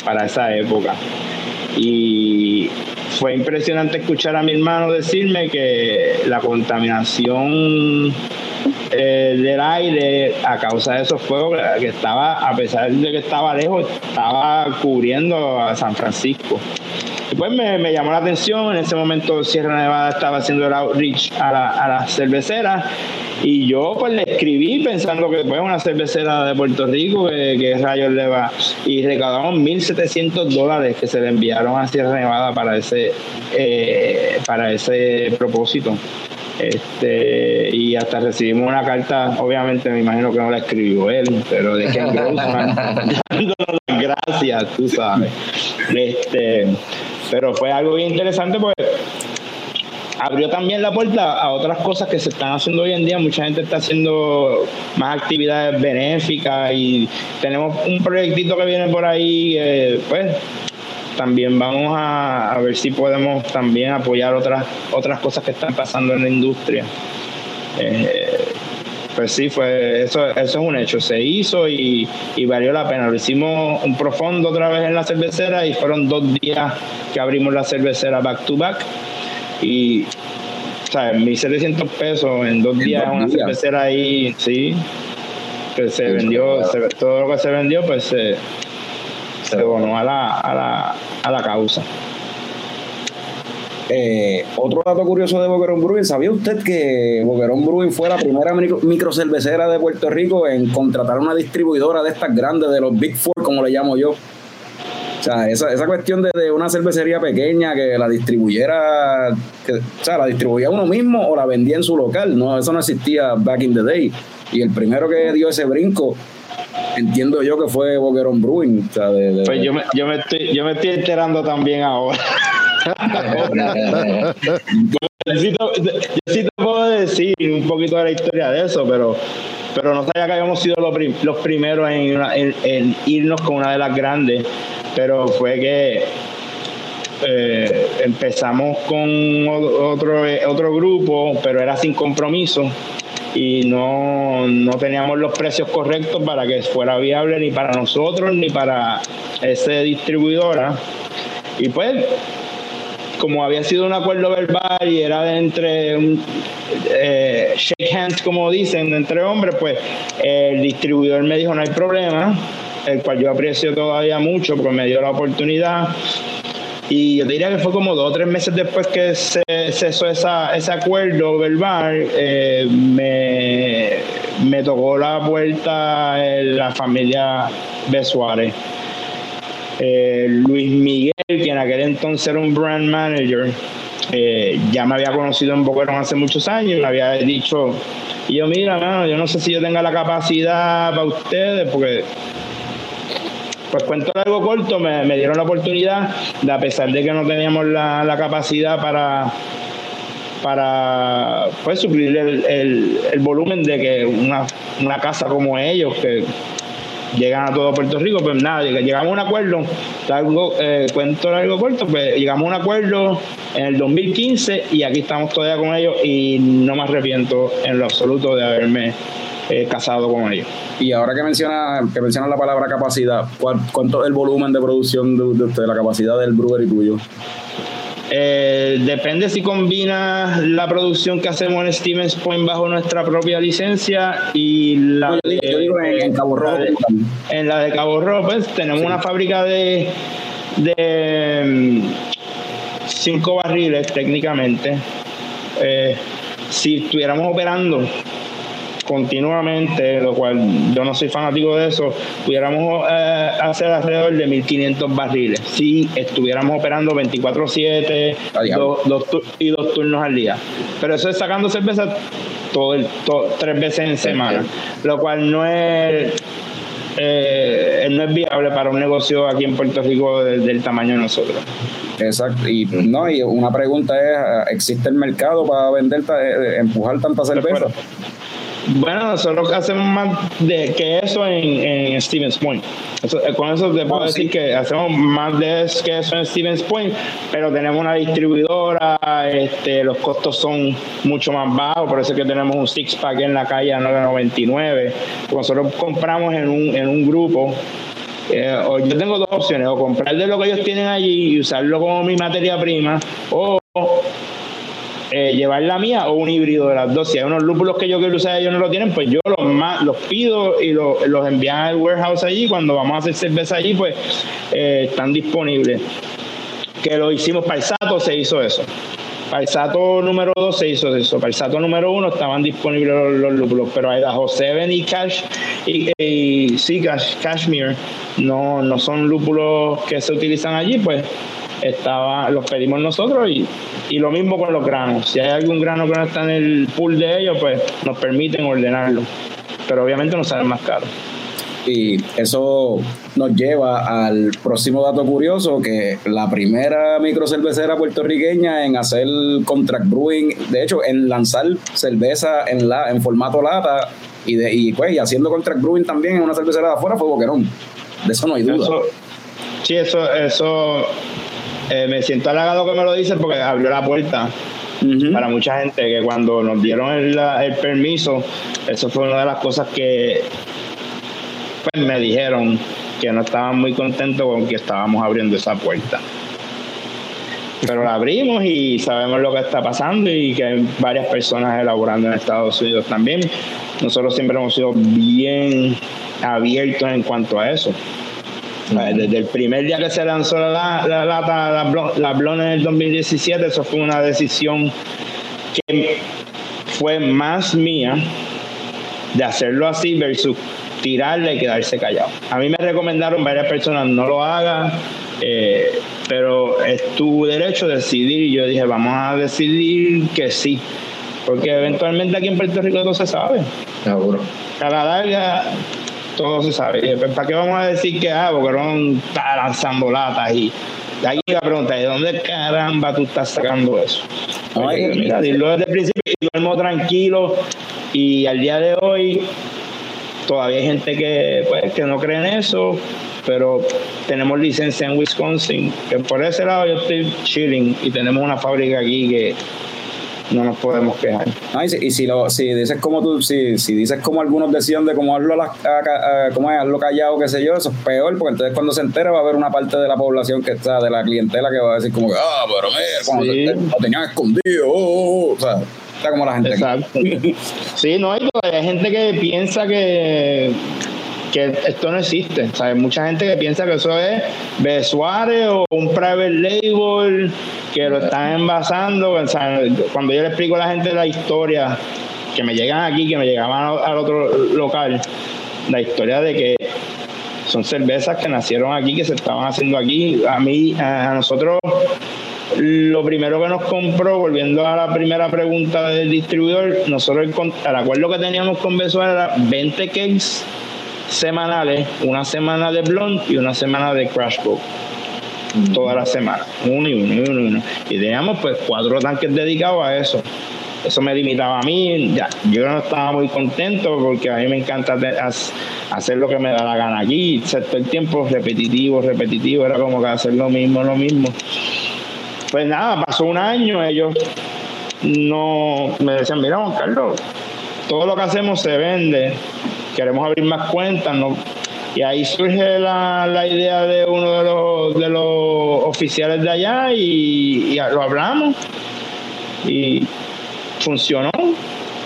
para esa época. Y fue impresionante escuchar a mi hermano decirme que la contaminación eh, del aire a causa de esos fuegos que estaba, a pesar de que estaba lejos, estaba cubriendo a San Francisco. Y pues me, llamó la atención, en ese momento Sierra Nevada estaba haciendo el outreach a la, a la cervecera y yo pues le escribí pensando que pues una cervecera de Puerto Rico, que, rayos le va, y recaudamos 1.700 dólares que se le enviaron a Sierra Nevada para ese, eh, para ese propósito. Este, y hasta recibimos una carta, obviamente me imagino que no la escribió él, pero de Ken Grossman, [laughs] dándonos las gracias, tú sabes. Este, pero fue algo bien interesante porque abrió también la puerta a otras cosas que se están haciendo hoy en día. Mucha gente está haciendo más actividades benéficas y tenemos un proyectito que viene por ahí, eh, pues también vamos a, ver si podemos también apoyar otras otras cosas que están pasando en la industria. Eh, pues sí, fue eso, eso es un hecho. Se hizo y, valió la pena. Lo hicimos un profundo otra vez en la cervecera y fueron dos días que abrimos la cervecera back to back. Y, o sea, 1.700 pesos en dos días una cervecera ahí, sí. Que se vendió, todo lo que se vendió, pues se, se donó a la, a la, a la causa. Eh, otro dato curioso de Boquerón Brewing, ¿sabía usted que Boquerón Brewing fue la primera micro, cervecera de Puerto Rico en contratar una distribuidora de estas grandes, de los Big Four, como le llamo yo? O sea, esa, esa cuestión de, una cervecería pequeña que la distribuyera, o sea, la distribuía uno mismo o la vendía en su local, no, eso no existía back in the day. Y el primero que dio ese brinco entiendo yo que fue Boquerón Brewing. pues yo me, yo, me estoy, yo me estoy enterando también ahora. [laughs] yo, sí te, puedo decir un poquito de la historia de eso, pero, pero no sabía que habíamos sido los, primeros en, irnos con una de las grandes, pero fue que eh, empezamos con otro, otro grupo, pero era sin compromiso y no, no teníamos los precios correctos para que fuera viable ni para nosotros ni para esa distribuidora. Y pues como había sido un acuerdo verbal y era de entre un, eh, shake hands, como dicen, entre hombres, pues el distribuidor me dijo no hay problema, el cual yo aprecio todavía mucho porque me dio la oportunidad. Y yo diría que fue como dos o tres meses después que se cesó esa, ese acuerdo verbal, eh, me, me, tocó la puerta la familia Besuárez. Eh, Luis Miguel, que en aquel entonces era un brand manager, eh, ya me había conocido en Boquerón hace muchos años, me había dicho, yo, mira, mano, yo no sé si yo tenga la capacidad para ustedes, porque, pues cuento algo corto, me, dieron la oportunidad, de a pesar de que no teníamos la, capacidad para para pues suplir el, el, volumen de que una, una casa como ellos, que llegan a todo Puerto Rico, pues nada, llegamos a un acuerdo, algo, eh, cuento algo corto, pues llegamos a un acuerdo en el 2015 y aquí estamos todavía con ellos y no me arrepiento en lo absoluto de haberme eh, casado con ellos. Y ahora que menciona, que menciona la palabra capacidad, ¿cuánto es el volumen de producción de, usted, la capacidad del brewery tuyo? Eh, depende si combinas la producción que hacemos en Stevens Point bajo nuestra propia licencia y la yo digo, en, Cabo Rojo. en la de Cabo Rojo, pues tenemos una fábrica de, de mm, cinco barriles técnicamente. Eh, si estuviéramos operando continuamente, lo cual yo no soy fanático de eso, pudiéramos eh, hacer alrededor de 1500 barriles si estuviéramos operando 24/7 y dos turnos al día. Pero eso es sacando cerveza todo el, tres veces en semana, lo cual no es eh, no es viable para un negocio aquí en Puerto Rico del, tamaño de nosotros. Exacto, y no, y una pregunta es, ¿existe el mercado para vender, eh, empujar tanta cerveza? Bueno, nosotros hacemos más de que eso en, Stevens Point. Eh, con eso te puedo decir que hacemos más de que eso en Stevens Point, pero tenemos una distribuidora, este, los costos son mucho más bajos, por eso es que tenemos un six pack en la calle a 9.99. Nosotros compramos en un, en un grupo eh, yo tengo dos opciones, o comprar de lo que ellos tienen allí y usarlo como mi materia prima, o eh, llevar la mía o un híbrido de las dos. Si hay unos lúpulos que yo quiero usar ellos no lo tienen, pues yo los, los pido y los, los envían al warehouse allí. Cuando vamos a hacer cerveza allí, pues eh, están disponibles. Que lo hicimos para el Sato, se hizo eso. Para el Sato número 2 se hizo eso. Para el Sato número 1 estaban disponibles los, lúpulos, pero hay José Seven y Cash y, y sí, Cash, Cashmere no, no son lúpulos que se utilizan allí, pues estaba, los pedimos nosotros y, y, lo mismo con los granos. Si hay algún grano que no está en el pool de ellos, pues nos permiten ordenarlo. Pero obviamente nos sale más caro. Y eso nos lleva al próximo dato curioso, que la primera microcervecera puertorriqueña en hacer contract brewing, de hecho, en lanzar cerveza en, la, en formato lata y, de, y, pues, y haciendo contract brewing también en una cervecera de afuera fue Boquerón. De eso no hay duda. Eso- sí, eso, eso eh, me siento halagado que me lo dices porque abrió la puerta para mucha gente que cuando nos dieron el, el permiso, eso fue una de las cosas que pues, me dijeron que no estaban muy contentos con que estábamos abriendo esa puerta. Pero la abrimos y sabemos lo que está pasando y que hay varias personas elaborando en Estados Unidos también. Nosotros siempre hemos sido bien abiertos en cuanto a eso. Eh, Desde el primer día que se lanzó la, la lata, la, Blonde- la Blonde en el 2017, eso fue una decisión que fue más mía de hacerlo así versus tirarle y quedarse callado. A mí me recomendaron varias personas, no lo hagas, eh, pero es tu derecho decidir y yo dije, vamos a decidir que sí, porque eventualmente aquí en Puerto Rico todo se sabe Seguro. a la larga todo se sabe. ¿Para qué vamos a decir que ah, Boquerón está lanzando latas? Y de ahí la pregunta, ¿de dónde caramba tú estás sacando eso? No, mira, dilo desde el principio y duermo tranquilo. Y al día de hoy todavía hay gente que, pues, que no cree en eso, pero tenemos licencia en Wisconsin. Que por ese lado yo estoy chilling y tenemos una fábrica aquí que no nos podemos quejar. No, y si, y si lo, si dices como tú, si, si dices como algunos decían de cómo hazlo, a la- a- a- cómo es, hazlo callado, qué sé yo, eso es peor, porque entonces cuando se entera va a haber una parte de la población que está, de la clientela que va a decir como que, ah, pero mira, cuando Sí. te- lo tenían escondido, oh, oh, oh", o sea, está como la gente. Exacto. [laughs] Sí, no, y todavía hay gente que piensa que, que esto no existe. O sea, hay mucha gente que piensa que eso es Besuárez o un private label que lo están envasando. Cuando yo le explico a la gente la historia que me llegan aquí, que me llegaban al- otro local, la historia de que son cervezas que nacieron aquí, que se estaban haciendo aquí. A mí, a nosotros, lo primero que nos compró, volviendo a la primera pregunta del distribuidor, nosotros el, el acuerdo que teníamos con Besuar era 20 cakes semanales, una semana de blonde y una semana de crash boat. Toda la semana, uno y uno y uno y uno. Y teníamos pues cuatro tanques dedicados a eso. Eso me limitaba a mí, ya, yo no estaba muy contento porque a mí me encanta hacer lo que me da la gana aquí, excepto el tiempo repetitivo, repetitivo, era como que hacer lo mismo, lo mismo. Pues nada, pasó un año, ellos no me decían, mira Juan Carlos, todo lo que hacemos se vende, queremos abrir más cuentas, ¿no? Y ahí surge la, la idea de uno de los, de los oficiales de allá y, lo hablamos y funcionó.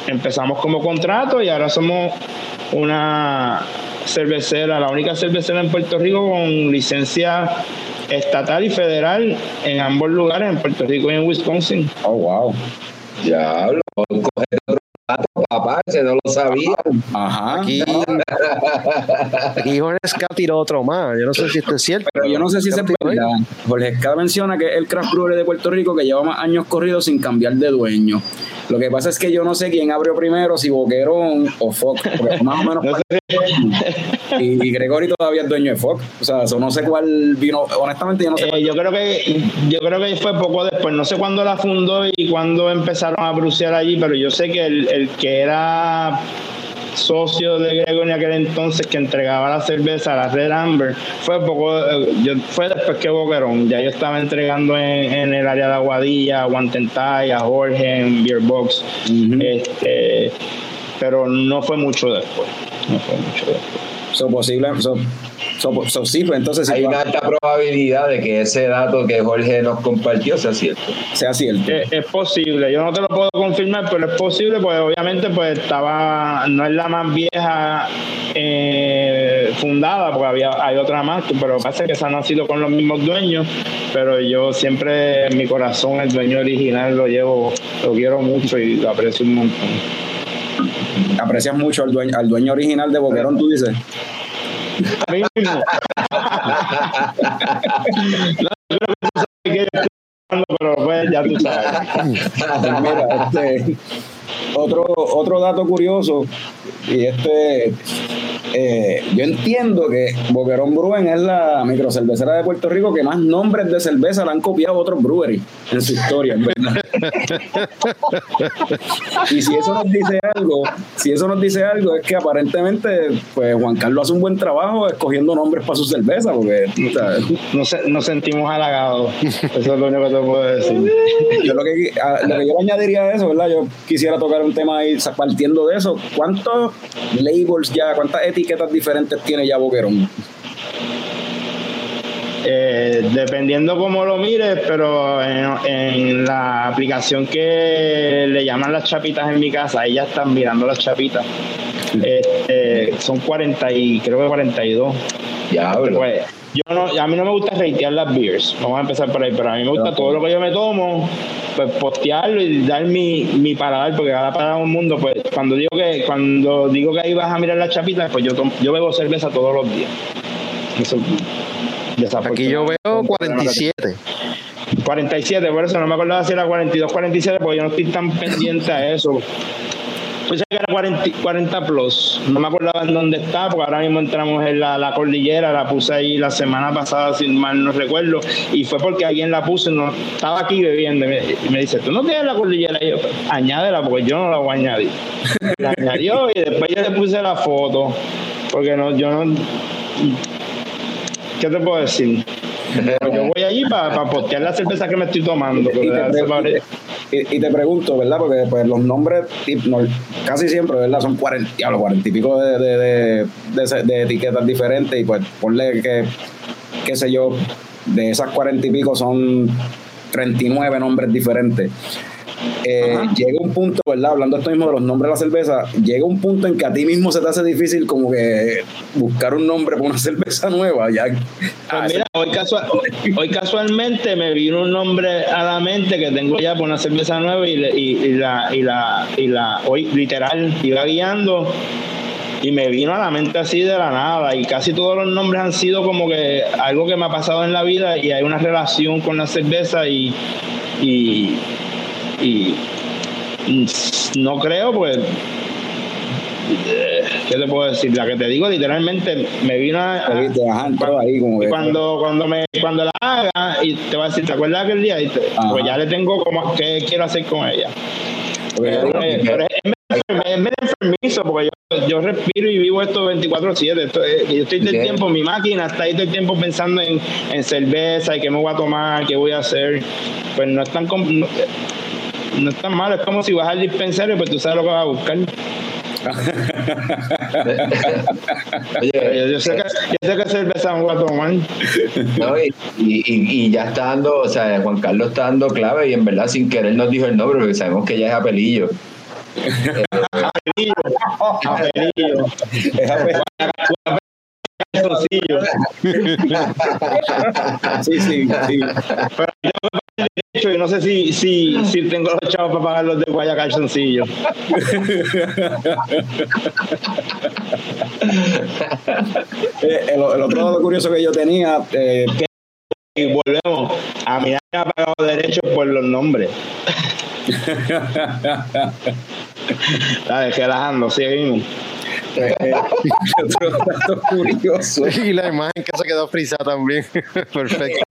Empezamos como contrato y ahora somos una cervecera, la única cervecera en Puerto Rico con licencia estatal y federal en ambos lugares, en Puerto Rico y en Wisconsin. Oh, wow. Dato, papá, ese no lo sabía. Ajá. Aquí, aquí Jorge Scott tiró otro más. Yo no sé si esto es cierto. Pero yo no sé si se Scott tiró verdad. Jorge Escada menciona que es el craft brewery de Puerto Rico que lleva más años corridos sin cambiar de dueño. Lo que pasa es que yo no sé quién abrió primero, si Boquerón o Fox, porque más o menos [laughs] No sé. [laughs] y, y Gregory todavía es dueño de Fox. O sea, eso no sé cuál vino. Honestamente, yo no sé. Eh, yo creo que yo creo que fue poco después, no sé cuándo la fundó y cuándo empezaron a brucear allí, pero yo sé que el, el que era socio de Gregory en aquel entonces que entregaba la cerveza a la Red Amber. Fue poco eh, yo, fue después que Boquerón ya yo estaba entregando en, en el área de Aguadilla a Guantentay a Jorge en Beer Box. Este, pero no fue mucho después no fue mucho después So, posible. So, so, so, sí, pues entonces Hay una alta probabilidad de que ese dato que Jorge nos compartió sea cierto. sea cierto. Es, es posible, yo no te lo puedo confirmar, pero es posible, pues obviamente pues estaba, no es la más vieja eh, fundada, porque había, hay otra más, pero pasa que esa no ha sido con los mismos dueños, pero yo siempre en mi corazón el dueño original lo llevo, lo quiero mucho y lo aprecio un montón. Aprecias mucho al dueño, al dueño original de Boquerón, tú dices. Mismo. [laughs] pero pues ya tú sabes. Mira, este, otro, otro dato curioso, y este, eh, yo entiendo que Boquerón Bruen es la microcervecera de Puerto Rico que más nombres de cerveza le han copiado otros breweries en su historia, en verdad. Y si eso nos dice algo, si eso nos dice algo, es que aparentemente pues Juan Carlos hace un buen trabajo escogiendo nombres para su cerveza, porque nos, sentimos halagados. Eso es lo único que te puedo decir. Yo lo que, lo que yo añadiría a eso, ¿verdad? Yo quisiera tocar un tema ahí partiendo de eso. ¿Cuántos labels ya, cuántas etiquetas diferentes tiene ya Boquerón? Eh, dependiendo cómo lo mires, pero en, la aplicación que le llaman las chapitas en mi casa, ellas están mirando las chapitas. Este, son 40 y creo que 42. Ya, pues, yo no, a mí no me gusta reitear las beers, vamos a empezar por ahí, pero a mí me gusta todo lo que yo me tomo, pues postearlo y dar mi, mi paladar, porque cada paladar es un mundo, pues cuando digo que cuando digo que ahí vas a mirar las chapitas, pues yo yo bebo cerveza todos los días. Aquí yo veo 47. 47, por eso no me acordaba si era 42, 47, porque yo no estoy tan pendiente a eso. Pensé que era 40, 40 plus. No me acordaba en dónde está, porque ahora mismo entramos en la, cordillera. La puse ahí la semana pasada, sin mal no recuerdo. Y fue porque alguien la puse. No, estaba aquí bebiendo. Y me, dice, ¿tú no tienes la cordillera? Y yo, añádela, porque yo no la voy a añadir. La añadió y después yo le puse la foto. Porque no, yo no. ¿Qué te puedo decir? [laughs] yo voy allí para pa postear la cerveza que me estoy tomando. Y, te, pregunto, ¿verdad? Porque pues, los nombres casi siempre, ¿verdad? Son 40, y pico de, de, de, etiquetas diferentes y pues ponle que, qué sé yo, de esas cuarenta y pico son 39 nombres diferentes. Eh, llega un punto, ¿verdad? Hablando esto mismo de los nombres de la cerveza, llega un punto en que a ti mismo se te hace difícil como que buscar un nombre para una [laughs] cerveza nueva. Ya, pues mira, hoy, hoy, casualmente me vino un nombre a la mente que tengo ya para una cerveza nueva y, y, la, y, la, y la, hoy literal iba guiando y me vino a la mente así de la nada y casi todos los nombres han sido como que algo que me ha pasado en la vida y hay una relación con la cerveza y, y y no creo, pues, eh, ¿qué te puedo decir? La que te digo, literalmente me vino a. cuando, cuando, me, cuando la haga, y te voy a decir, ¿te acuerdas aquel día? pues ya le tengo como qué quiero hacer con ella. Eh, pero es, medio enfermizo porque yo, yo, respiro y vivo esto 24-7. Yo estoy todo el tiempo, mi máquina está ahí todo el tiempo pensando en, en cerveza y qué me voy a tomar, qué voy a hacer. Pues no es tan no es tan malo, es como si vas al dispensario, pues tú sabes lo que vas a buscar. [laughs] Oye, yo, sé que, yo sé que cerveza un guatomán. No, y, y, y, ya está dando, o sea, Juan Carlos está dando clave y en verdad sin querer nos dijo el nombre porque sabemos que ya es apelillo. apelillo. apelillo. Es apelillo. sí, sí, sí. Pero yo y no sé si, si, si tengo los chavos para pagar los de Guaya Calzoncillo. [laughs] Eh, el, otro lado curioso que yo tenía. Eh, y volvemos. A mí me ha pagado derechos por los nombres. [laughs] Dale, relajando, seguimos. Y la imagen que se quedó frisada también. [laughs] Perfecto.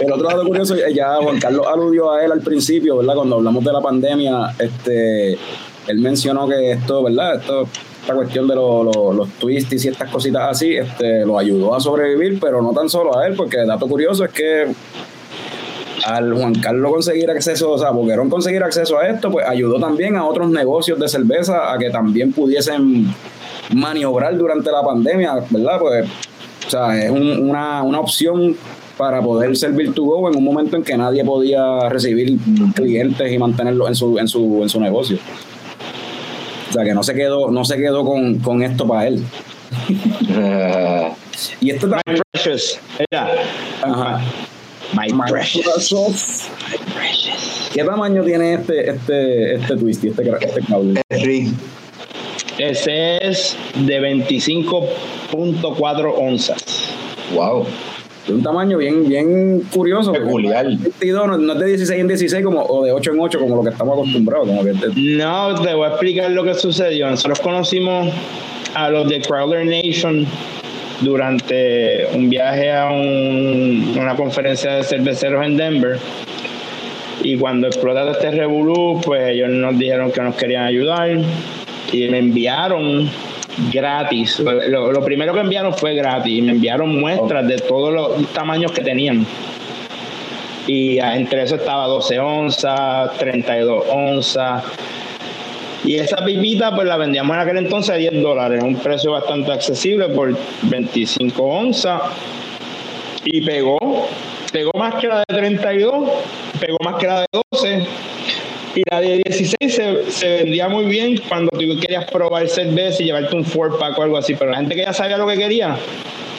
El otro lado curioso, ya Juan Carlos aludió a él al principio, ¿verdad? Cuando hablamos de la pandemia, este, él mencionó que esto, ¿verdad? Esto, esta cuestión de los twists y estas cositas así, este, lo ayudó a sobrevivir, pero no tan solo a él, porque el dato curioso es que al Juan Carlos conseguir acceso, o sea, Boquerón conseguir acceso a esto, pues ayudó también a otros negocios de cerveza a que también pudiesen maniobrar durante la pandemia, ¿verdad? Pues, o sea, es una, una opción para poder servir tu go en un momento en que nadie podía recibir clientes y mantenerlos en su, en su, en su negocio. O sea que no se quedó, no se quedó con, con esto para él. [laughs] y esto también. Precious. Ajá. My, precious. ¿Qué tamaño tiene este, este, este twist este, este cable? Ese es de 25.4 onzas. Wow. De un tamaño bien, bien curioso. Peculiar. No, no es de 16 en 16 como, o de 8 en 8 como lo que estamos acostumbrados. Como que No, te voy a explicar lo que sucedió. Nosotros conocimos a los de Crowler Nation durante un viaje a un- una conferencia de cerveceros en Denver. Y cuando explotó este revolú, pues ellos nos dijeron que nos querían ayudar y me enviaron gratis. Lo, lo primero que enviaron fue gratis me enviaron muestras de todos los tamaños que tenían. Y entre eso estaba 12 onzas, 32 onzas. Y esa pipita pues la vendíamos en aquel entonces a 10 dólares, un precio bastante accesible por 25 onzas. Y pegó, pegó más que la de 32, pegó más que la de 12. Y la de 16 se, se vendía muy bien cuando tú querías probar cerveza y llevarte un four pack o algo así, pero la gente que ya sabía lo que quería,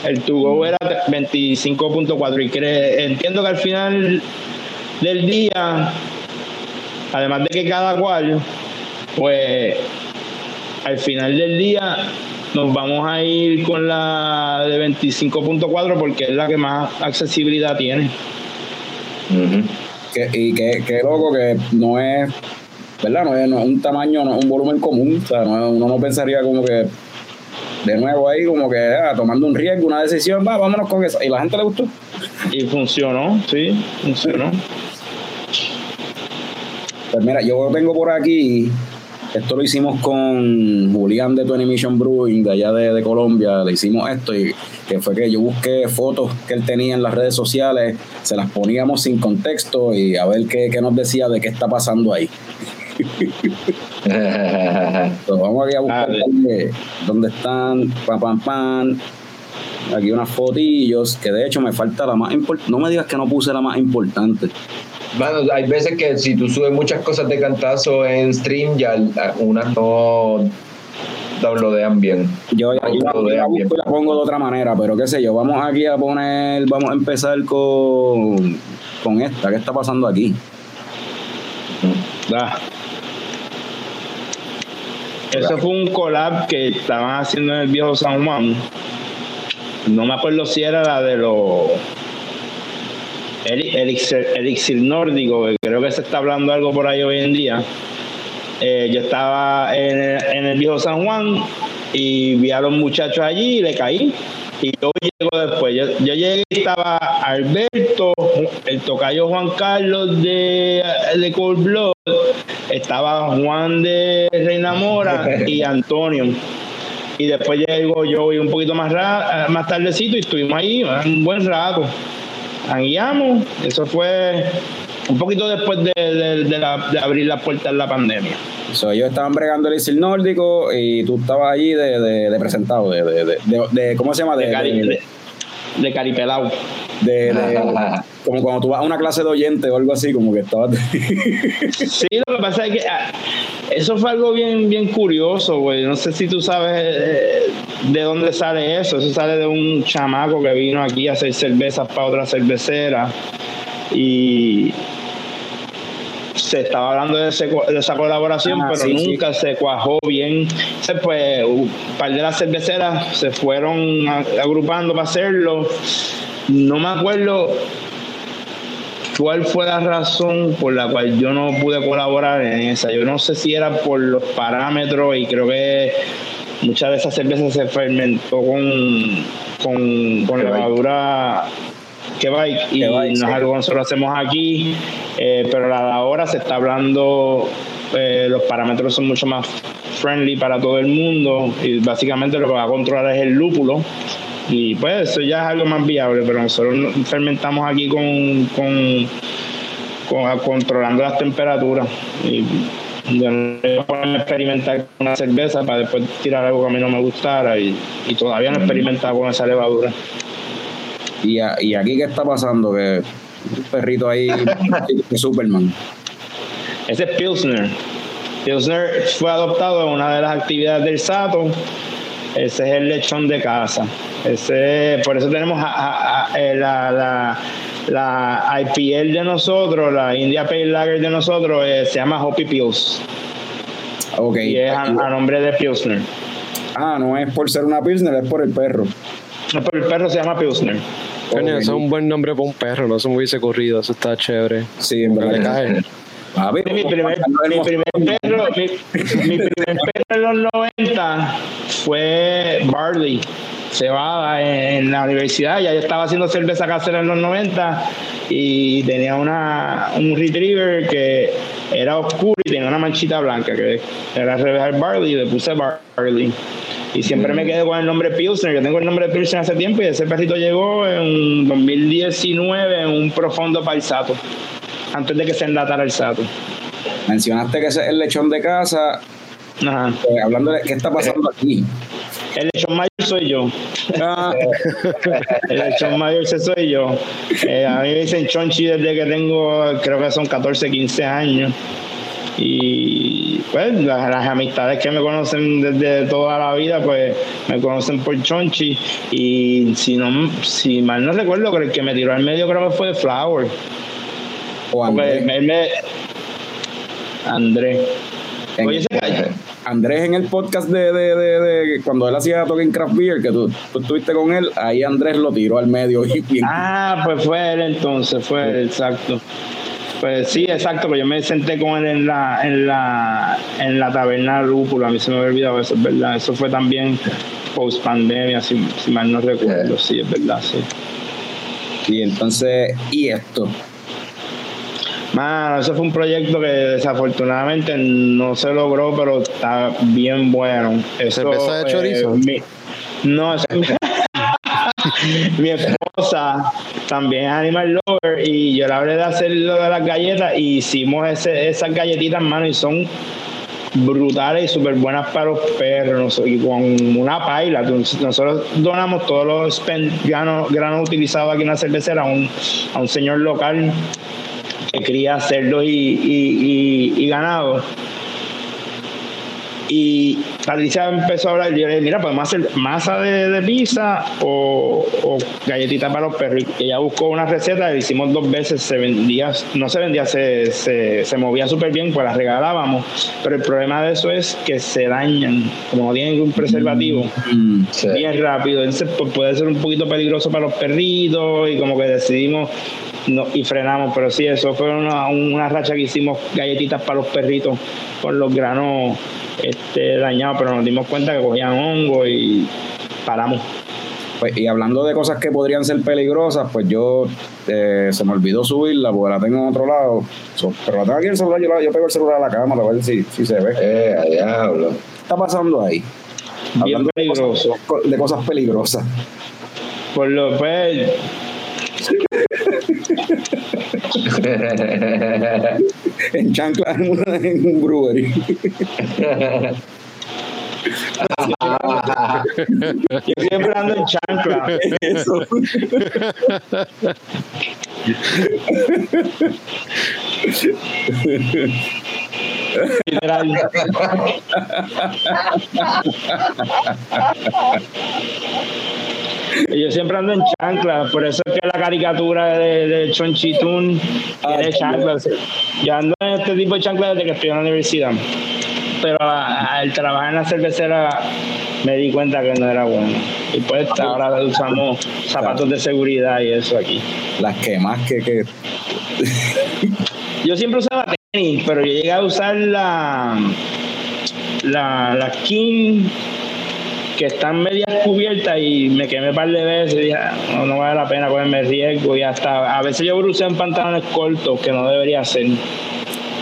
el to go era 25.4 y entiendo que al final del día, además de que cada cual, pues al final del día nos vamos a ir con la de 25.4 porque es la que más accesibilidad tiene. Que, y que, que loco que no es, ¿verdad? No es, no es un tamaño, no es un volumen común. O sea, no uno no pensaría como que de nuevo ahí, como que ah, tomando un riesgo, una decisión, va, vámonos con eso. Y la gente le gustó. Y funcionó, sí, funcionó. Pues mira, yo tengo por aquí, esto lo hicimos con Julián de Twenty Mission Brewing, de allá de, de Colombia, le hicimos esto y que fue que yo busqué fotos que él tenía en las redes sociales, se las poníamos sin contexto y a ver qué, qué nos decía de qué está pasando ahí. [laughs] Entonces, vamos aquí a buscar Dale. dónde, dónde están, pam, pam, pam. Aquí unas fotillos, que de hecho me falta la más importante. No me digas que no puse la más importante. Bueno, hay veces que si tú subes muchas cosas de cantazo en stream, ya unas no downloadean bien. Yo, yo la, lo yo la vean busco y la pongo de otra manera, pero qué sé yo, vamos aquí a poner, vamos a empezar con, con esta. ¿Qué está pasando aquí? Da. Eso fue un collab que estaban haciendo en el viejo San Juan. No me acuerdo si era la de los Eli- Elixir, Elixir Nórdico, que creo que se está hablando algo por ahí hoy en día. Eh, yo estaba en el, en el viejo San Juan y vi a los muchachos allí y le caí. Y yo llego después. Yo, yo llegué y estaba Alberto, el tocayo Juan Carlos de, de Cold Blood, estaba Juan de Reina Mora [laughs] y Antonio. Y después llego yo y un poquito más, ra- más tardecito y estuvimos ahí un buen rato. Guiamos, eso fue un poquito después de, de- de la- de abrir las puertas de la pandemia. So, ellos estaban bregando el Isil nórdico y tú estabas allí de, presentado, de, ¿cómo se llama? De, cari- de- de- de- como cuando tú vas a una clase de oyente o algo así, como que estabas... Sí, lo que pasa es que ah, eso fue algo bien, bien curioso, güey. No sé si tú sabes eh, de dónde sale eso. Eso sale de un chamaco que vino aquí a hacer cervezas para otra cervecera. Y se estaba hablando de, ese co- de esa colaboración, Ah, pero sí, sí. nunca se cuajó bien. Entonces, pues, un par de las cerveceras se fueron agrupando para hacerlo. No me acuerdo cuál fue la razón por la cual yo no pude colaborar en esa. Yo no sé si era por los parámetros y creo que muchas de esas cervezas se fermentó con, con, con levadura Quebec y Quebec, no es algo que nosotros hacemos aquí, eh, pero la de ahora se está hablando, eh, los parámetros son mucho más friendly para todo el mundo y básicamente lo que va a controlar es el lúpulo y pues eso ya es algo más viable, pero nosotros no- fermentamos aquí con, con, con- controlando las temperaturas. Y yo no voy a experimentar con una cerveza para después tirar algo que a mí no me gustara y, y todavía no he experimentado con esa levadura. y, a- y aquí, ¿qué está pasando? Que un perrito ahí [laughs] de Superman. Ese es Pilsner. Pilsner fue adoptado en una de las actividades del Sato. Ese es el lechón de casa. Ese, por eso tenemos a- a- a- eh, la, la, la IPL de nosotros, la India Pale Lager de nosotros, eh, se llama Hoppy Pils. Ok. Y es a, a nombre de Pilsner. Ah, no es por ser una Pilsner, es por el perro. No, Pero el perro se llama Pilsner. Eso es un buen nombre para un perro, no se me hubiese ocurrido, eso está chévere. Sí, en Le verdad. A ver, Mi primer, mi primer perro, mi, mi primer perro en los 90 fue Barley, cebada en, en la universidad. Ya yo estaba haciendo cerveza casera en los 90 y tenía una, un retriever que era oscuro y tenía una manchita blanca que era Rebel Barley y le puse Barley. Y siempre me quedé con el nombre Pilsner. Yo tengo el nombre Pilsner hace tiempo y ese perrito llegó en 2019 en un profundo paisato, antes de que se enlatara el sato. mencionaste que ese es el lechón de casa. Ajá. eh, hablando de qué está pasando aquí. El lechón mayor soy yo. Ah, [laughs] El lechón mayor ese soy yo. Eh, a mí me dicen chonchi desde que tengo, creo que son 14, 15 años. Y pues las, las amistades que me conocen desde toda la vida, pues me conocen por chonchi. Y si no, si mal no recuerdo, creo que el que me tiró al medio creo que fue Flower. O Andrés, me- Andrés. en- Oye. Andrés en el podcast de, de, de, de- cuando él hacía Talking Craft Beer, que tú, tú estuviste con él, ahí Andrés lo tiró al medio y bien. Ah, pues fue él entonces, fue él, exacto. Pues sí, exacto, pues yo me senté con él en la, en la, en la taberna Rúcula, a mí se me había olvidado eso, es verdad. Eso fue también post pandemia, si, si mal no recuerdo, sí, es verdad, sí. Y entonces, y esto. Mano, eso fue un proyecto que desafortunadamente no se logró, pero está bien bueno. Eso, ¿Cerveza de eh, chorizo? mi- no, eso- [laughs] mi esposa también es animal lover y yo le hablé de hacer lo de las galletas y hicimos ese, esas galletitas, mano, y son brutales y súper buenas para los perros y con una paila. Nosotros donamos todos los granos, granos utilizados aquí en la cervecera a un, a un señor local que cría cerdos y, y, y, y ganado. Y Patricia empezó a hablar, yo le dije, mira, podemos hacer masa de, de pizza o, o galletitas para los perros. Y ella buscó una receta, la hicimos dos veces, se vendía, no se vendía, se, se, se movía súper bien, pues las regalábamos. Pero el problema de eso es que se dañan, como no tienen un preservativo Mm, Sí. bien rápido. Entonces pues, puede ser un poquito peligroso para los perritos y como que decidimos no, y frenamos. Pero sí, eso fue una, una racha que hicimos galletitas para los perritos con los granos este, dañados, pero nos dimos cuenta que cogían hongo y paramos. Pues, y hablando de cosas que podrían ser peligrosas, pues yo eh, se me olvidó subirla porque la tengo en otro lado. So, pero la tengo aquí en el celular, yo, la- yo pego el celular a la cámara a ver si, si se ve. ¿Qué Eh, diablo. está pasando ahí? Bien Hablando de cosas, de cosas peligrosas. Por lo pues, [laughs] En chancla en un brewery. [laughs] yo siempre ando en chancla. Eso. literal. [laughs] Yo siempre ando en chancla, por eso es que la caricatura de, de Chonchitún tiene chanclas. Yo ando en este tipo de chanclas desde que estoy en la universidad. Pero a- al trabajar en la cervecera me di cuenta que no era bueno. Y pues ahora usamos zapatos de seguridad y eso aquí. Las que más que, que Yo siempre usaba tenis, pero yo llegué a usar la, la, la skin que están medias cubiertas y me quemé un par de veces y dije, "Ah, no, no vale la pena cogerme riesgo y hasta a veces yo bruceo en pantalones cortos que no debería hacer.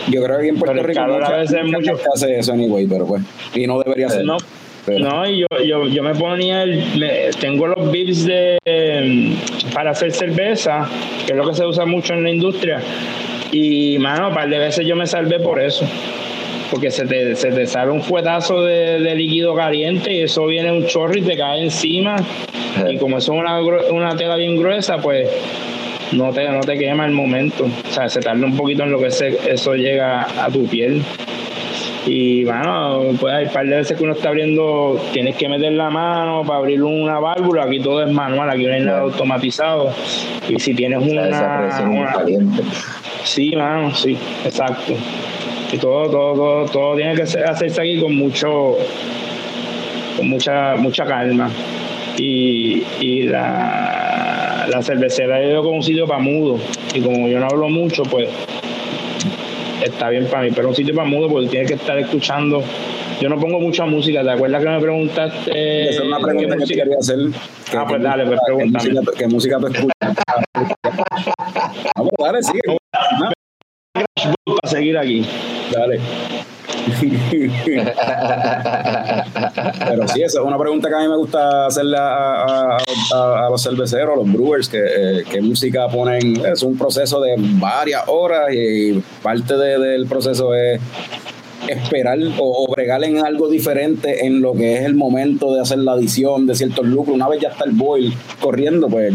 yo creo que en Puerto Pero Rico calor a veces mucho- hace eso anyway, pero pues, y no debería ser. No, Pero- no, y yo, yo, yo me ponía, el, me- tengo los bibs de, eh, para hacer cerveza, que es lo que se usa mucho en la industria. Y, mano, un par de veces yo me salvé por eso. Porque se te, se te sale un fuetazo de, de líquido caliente y eso viene un chorro y te cae encima. Y como eso es una, una tela bien gruesa, pues no te, no te quema el momento. O sea, se tarda un poquito en lo que se- eso llega a tu piel. Y bueno, pues hay un par de veces que uno está abriendo, tienes que meter la mano para abrir una válvula, aquí todo es manual, aquí no hay nada automatizado. Y si tienes Esa una, presión muy una- caliente. sí, mano, sí, exacto. Y todo, todo, todo, todo tiene que hacerse aquí con mucho, con mucha, mucha calma. Y, y la, la cervecera yo como un sitio para mudo y como yo no hablo mucho, pues está bien para mí, pero un sitio para mudo porque tienes que estar escuchando. Yo no pongo mucha música, ¿te acuerdas que me preguntaste? Esa es una pregunta que te quería hacer. Ah, pues dale, pues ¿Qué pregúntame. música, qué música tú escuchas? [laughs] Vamos, dale, sigue. Para seguir aquí. Dale. [laughs] Pero sí, esa es una pregunta que a mí me gusta hacerle a, a- a- a los cerveceros, a los brewers, que, eh, qué música ponen. Es un proceso de varias horas y parte de- del proceso es esperar o, o bregar en algo diferente en lo que es el momento de hacer la adición de ciertos lucros. Una vez ya está el boil corriendo, pues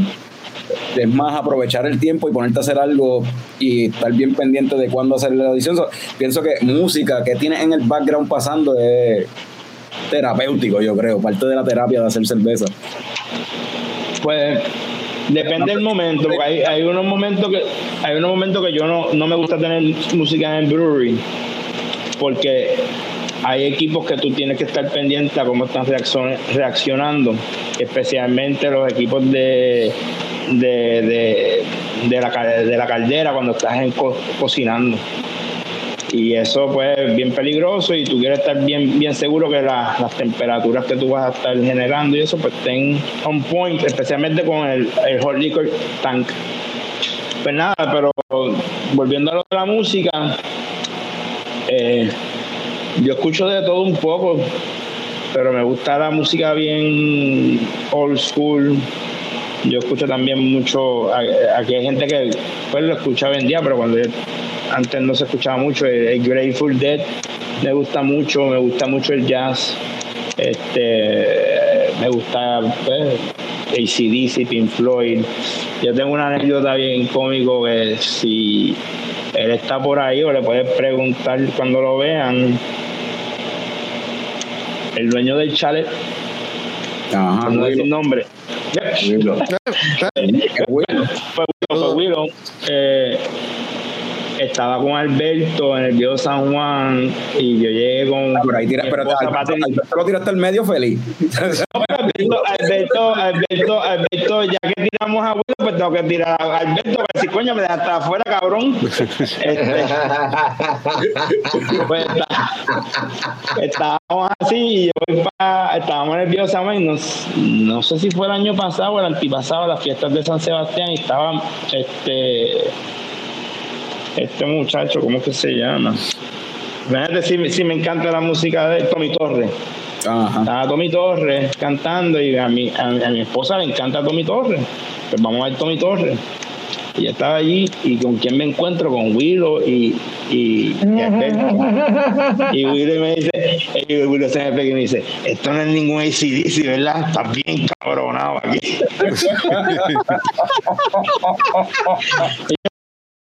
es más aprovechar el tiempo y ponerte a hacer algo y estar bien pendiente de cuándo hacer la edición. So, pienso que música que tienes en el background pasando es terapéutico, yo creo, parte de la terapia de hacer cerveza. Pues depende del momento, porque hay, unos momentos que hay unos momentos que yo no, no me gusta tener música en el brewery, porque hay equipos que tú tienes que estar pendiente a cómo están reaccion- reaccionando, especialmente los equipos de de, de, de la, de la caldera cuando estás cocinando. Y eso pues es bien peligroso y tú quieres estar bien, bien seguro que la- las temperaturas que tú vas a estar generando y eso pues estén on point, especialmente con el, el hot liquor tank. Pues nada, pero volviendo a lo de la música, eh, yo escucho de todo un poco, pero me gusta la música bien old school. Yo escucho también mucho, aquí hay gente que pues lo escucha hoy en día, pero cuando yo- antes no se escuchaba mucho, el, el Grateful Dead me gusta mucho, me gusta mucho el jazz, este, me gusta pues, ACDC, Pink Floyd. Yo tengo una anécdota bien cómico que si él está por ahí o le puedes preguntar cuando lo vean, el dueño del chalet, Ajá, no muy decir nombre, Willow. pues, Willow, eh, estaba con Alberto en el viejo San Juan y yo llegué con Por ahí tira, espérate, Alberto. Alberto lo tiraste al medio feliz. [laughs] [laughs] No, Alberto, Alberto, Alberto, ya que tiramos a Willow, pues tengo que tirar a Alberto para decir, coño, me dejaste afuera, cabrón. Este, pues está- estábamos así y yo voy pa- estábamos Juan y no, no sé si fue el año pasado o el antipasado, las fiestas de San Sebastián y estaba este este muchacho, ¿cómo que se llama? Fíjate si, si me encanta la música de Tommy Torres. Estaba Tommy Torres cantando y a mi, a, mi esposa le encanta Tommy Torres. Pues vamos a ver Tommy Torres. Y estaba allí y con quién me encuentro, con Willow y, y. Y Willow me dice, y Willow se me pega y me dice, esto no es ningún ACDC, ¿verdad? Estás bien cabronado aquí. [laughs]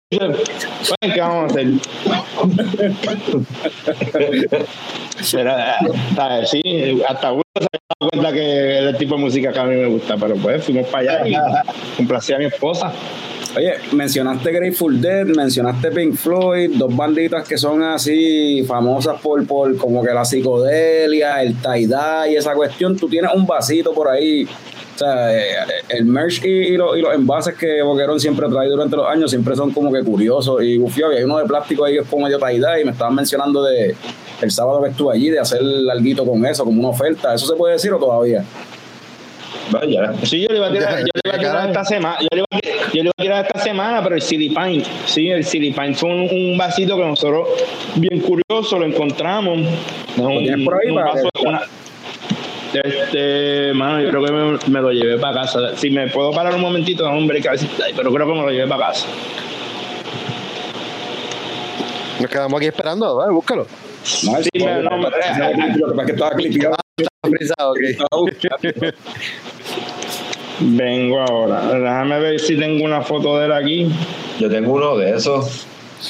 ¿qué vamos a hacer? Pero, ¿sabes? Sí, hasta uno se ha dado cuenta que es el tipo de música que a mí me gusta, pero pues fuimos para allá y complací a mi esposa. Oye, mencionaste Grateful Dead, mencionaste Pink Floyd, dos banditas que son así famosas por, por como que la psicodelia, el tie-dye y esa cuestión. Tú tienes un vasito por ahí. O sea, eh, el merch y, y los, y los envases que Boquerón siempre trae durante los años siempre son como que curiosos y gufiados. Y hay uno de plástico ahí que es como medio tie-dye y me estaban mencionando de el sábado que estuve allí de hacer larguito con eso, como una oferta. ¿Eso se puede decir o todavía? Vaya. Sí, yo le iba a tirar, Ya, yo le iba a tirar esta semana, yo le iba a, yo le iba a tirar esta semana, pero el City Pint, sí, el City Pint fue un, un vasito que nosotros, bien curioso, lo encontramos. Un, tienes por ahí un para vaso, que- una- este, mano, yo creo que me, me lo llevé para casa. Si me puedo parar un momentito, hombre, que a ver si- ay, pero creo que me lo llevé para casa. Nos quedamos aquí esperando, ¿vale? búscalo. No, Sí, no, que estaba clipeado. Ok. [laughs] Vengo ahora. Déjame ver si tengo una foto de él aquí. Yo tengo uno de esos.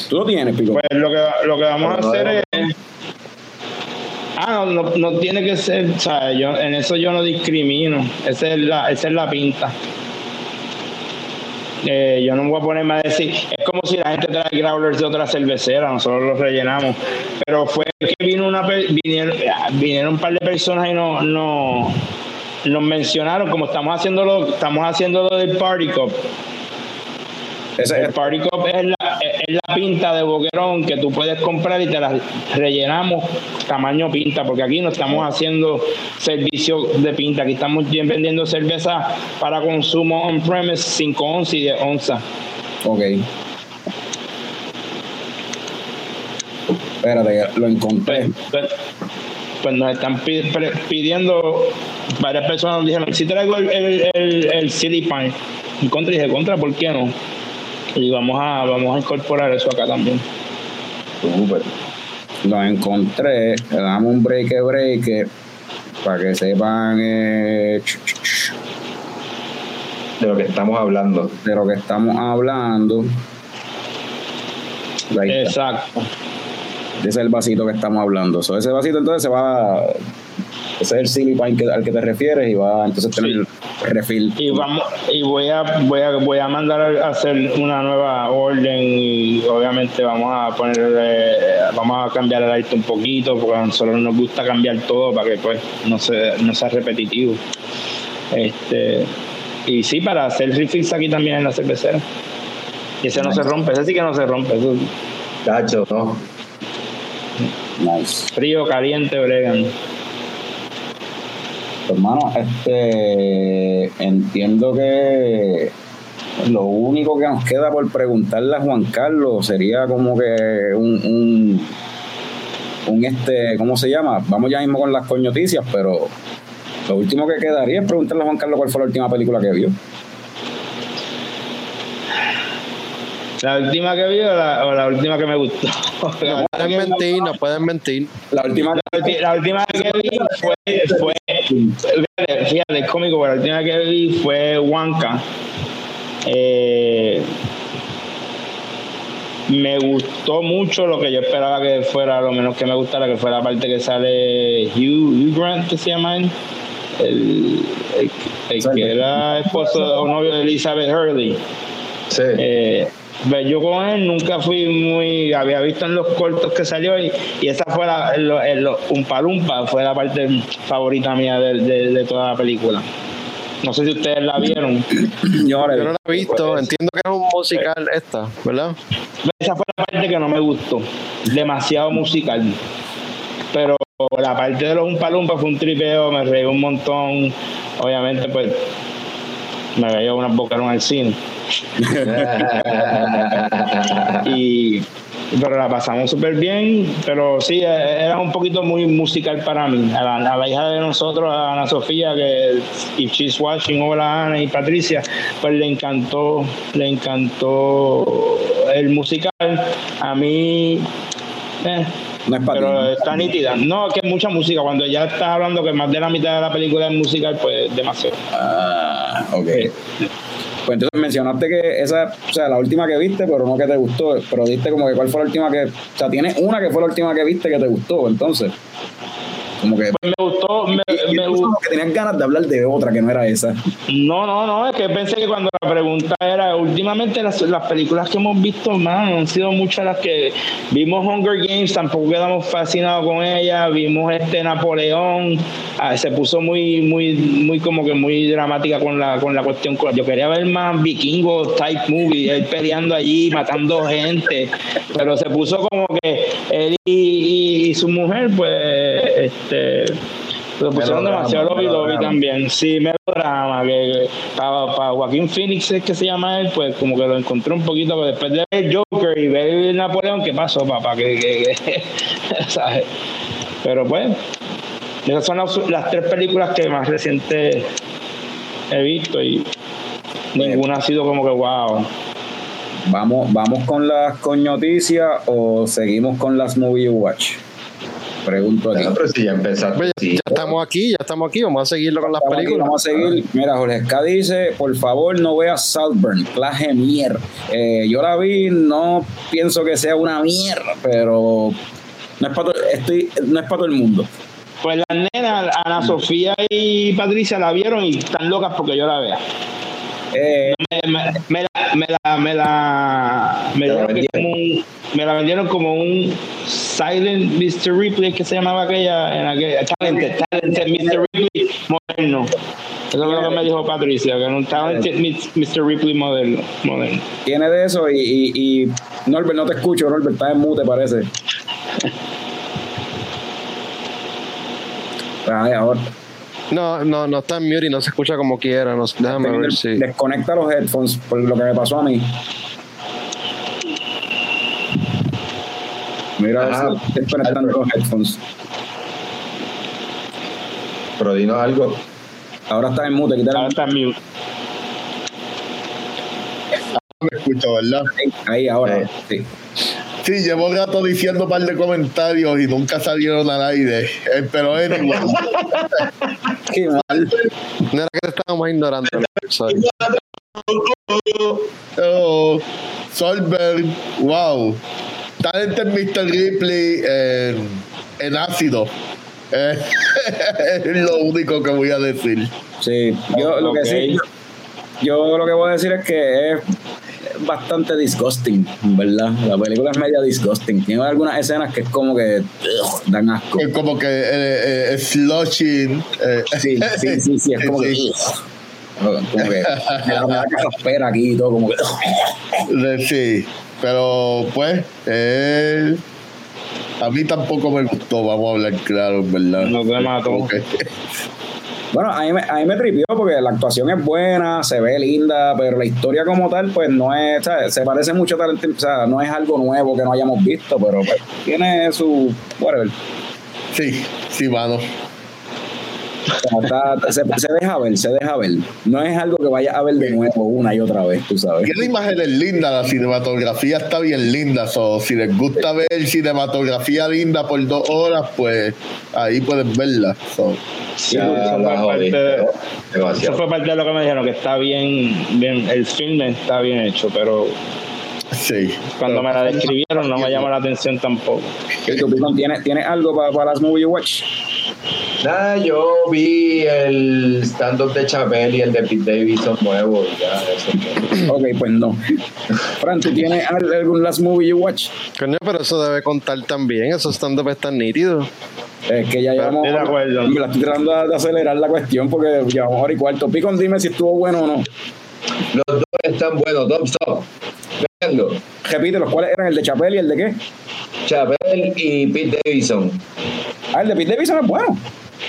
Tú lo tienes, Pico. Pues lo que, lo que vamos a no hacer es. Ah, no, no, no tiene que ser, o sea, yo, en eso yo no discrimino. Esa es la, esa es la pinta. Eh, yo no voy a ponerme a decir, es como si la gente trae growlers de otra cervecera, nosotros los rellenamos. Pero fue que vino una vinieron, vinieron un par de personas y no, no, nos mencionaron, como estamos haciéndolo, estamos haciéndolo del Party Cup. Ese El Party Cup es la, es la pinta de boquerón que tú puedes comprar y te la rellenamos tamaño pinta, porque aquí no estamos haciendo servicio de pinta, aquí estamos bien vendiendo cerveza para consumo on-premise 5 onzas y 10 onzas. Ok. Espérate, lo encontré. Pues, pues nos están pidiendo, varias personas nos dijeron, si traigo el, el, el, el City Pine. Y contra, y dije, contra, ¿por qué no? Y vamos a, vamos a incorporar eso acá también. Súper. Lo encontré. Le damos un break, break. Para que sepan eh, ch- ch- ch, De lo que estamos hablando. de lo que estamos hablando. Ahí está. Exacto. Ese es el vasito que estamos hablando. So, ese vasito entonces se va. Ese es el Silly Pine que- al que te refieres y va a entonces tener Y vamos, y voy a, voy a, voy a mandar a hacer una nueva orden y obviamente vamos a poner, eh, vamos a cambiar el arte un poquito porque a nosotros nos gusta cambiar todo para que pues no se, no sea repetitivo. Este, y sí, para hacer refills aquí también en la cervecera. Y ese no se rompe, ese sí que no se rompe, eso ¿no? Nice. frío, caliente, bregan. Hermano, este entiendo que lo único que nos queda por preguntarle a Juan Carlos sería como que un, un, un este, ¿cómo se llama? Vamos ya mismo con las coñoticias, pero lo último que quedaría es preguntarle a Juan Carlos cuál fue la última película que vio. La última que vi o la, o la última que me gustó. No pueden mentir, no pueden mentir. La última La ulti- la última que vi fue, fue fíjate, fíjate, es cómico, pero la última que vi fue Wanka. Eh, me gustó mucho lo que yo esperaba que fuera, lo menos que me gustara, que fuera la parte que sale Hugh, Hugh Grant, que se llama él, el, el- el que era esposo o novio de Elizabeth Hurley. Sí. Eh, yo con él nunca fui muy. Había visto en los cortos que salió y, y esa fue la. el- el- un palumpa fue la parte favorita mía de, de- de toda la película. No sé si ustedes la vieron. [clears throat] Yo no la he visto, entiendo que es un musical esta, ¿verdad? Esa fue la parte que no me gustó. Demasiado musical. Pero la parte de los un palumpa fue un tripeo, me reí un montón. Obviamente, pues. Me veía una bocaron al cine. [laughs] y pero la pasamos súper bien pero sí eh, era un poquito muy musical para mí a la, a la hija de nosotros a Ana Sofía que y she's watching hola Ana y Patricia pues le encantó le encantó el musical a mí eh, no es para pero ti. está nítida no que es mucha música cuando ya estás hablando que más de la mitad de la película es musical pues demasiado Ah, ok. Pues entonces mencionaste que esa, o sea, la última que viste, pero no que te gustó, pero diste como que cuál fue la última que, o sea, tienes una que fue la última que viste que te gustó, entonces. Como que, Pues me gustó me, gustó que tenías ganas de hablar de otra que no era esa. No, no, no, es que pensé que cuando la pregunta era, últimamente las, las películas que hemos visto, mano, han sido muchas las que vimos Hunger Games, tampoco quedamos fascinados con ella, vimos este Napoleón, ah, se puso muy, muy, muy como que muy dramática con la, con la cuestión, yo quería ver más vikingo type movie, él peleando allí, matando gente, pero se puso como que él y, y- y su mujer, pues, este lo pusieron Melodrama, demasiado lobby lobby también. Sí, melodrama. Que, para, Joaquín Phoenix es que se llama él, pues como que lo encontré un poquito. Pero después de ver Joker y ver Napoleón, ¿qué pasó, papá? Que, [laughs] ¿sabes? Pero pues, esas son las, las tres películas que más recientes he visto y ninguna ha sido como que wow. Vamos, vamos con las coñoticias o seguimos con las movie watch. Pregunto aquí. Bueno, pero si ya empezaste. Pues ya, sí. ya estamos aquí, ya estamos aquí, vamos a seguirlo con las Estamos aquí, películas. Vamos a seguir. Mira, Jorge Esca dice, por favor no veas Saltburn, clase mierda. Eh, yo la vi, no pienso que sea una mierda, pero no es para todo, estoy, no es para todo el mundo. Pues las nenas, Ana Sofía y Patricia la vieron y están locas porque yo la vea. Eh, me, me- me la me me vendieron. como un me la vendieron como un Silent Mr. Ripley, que se llamaba aquella, en aquella Talented, Talented Mr. Ripley moderno. Eso es lo que me dijo Patricia, que era un Talented Mr. Ripley moderno. moderno. Tiene de eso y, y, y Norbert, no te escucho, Norbert, estás en mute, parece. [laughs] Ay, ahora. No, no, no está en mute y no se escucha como quiera. No, déjame ver si. Desconecta los headphones por lo que me pasó a mí. Mira, Ajá. estoy conectando los headphones. Pero dinos algo. Ahora está en mute, quítale. Ahora está en mute. Me escucho, ¿verdad? Ahí, ahí, ahora. Sí. Sí, llevo rato diciendo un par de comentarios y nunca salieron al aire. Eh, pero anyway, [laughs] Qué mal. No era que te estábamos ignorando. sorry. oh, Solberg, wow. Talented Mr. Ripley en, en ácido. Eh, [laughs] es lo único que voy a decir. Sí, yo lo que sí, yo lo que voy a decir es que es bastante disgusting, ¿verdad? La película es media disgusting. Tiene algunas escenas que es como que ugh, dan asco. Es como que eh, eh, slushing. eh, Sí, sí, sí, sí, es [laughs] como que ugh. como que me da- espera aquí y todo, como que Sí, pero pues, eh, a mí tampoco me gustó, vamos a hablar claro, en ¿verdad? No te mató. Bueno, a mí, me, a mí me tripió porque la actuación es buena, se ve linda, pero la historia como tal, pues no es, ¿sabes? se parece mucho a o sea, no es algo nuevo que no hayamos visto, pero pues, tiene su, whatever. sí, sí, mano. Está- se, se deja ver, se deja ver. No es algo que vaya a ver de nuevo una y otra vez, tú sabes. Y la imagen es linda, la cinematografía está bien linda. So, si les gusta ver cinematografía linda por dos horas, pues ahí pueden verla. So, Sí, Ya eso, fue parte, eso Demasiado. fue parte de lo que me dijeron, que está bien, bien, el filme está bien hecho, pero sí. cuando me la describieron no me llamó la atención tampoco. ¿Y tú, Picón, ¿tienes, ¿Tienes algo para, para las movie watch? Nada, yo vi el stand-up de Chapel y el de Pete Davidson nuevo. y Ya, eso. Ok, pues no. Fran, ¿tú tienes al- algún last movie you watch? Coño, pero eso debe contar también. Esos stand-up están nítidos. Es que ya llevamos. Estoy de acuerdo. Me la estoy tratando de, acelerar la cuestión porque llevamos hora y cuarto. Picón, dime si estuvo bueno o no. Los dos están buenos, up. Véanlo. Repite, los cuales eran el de Chapel y el de qué? Chapel y Pete Davidson. Ah, el de Pete Davidson es bueno.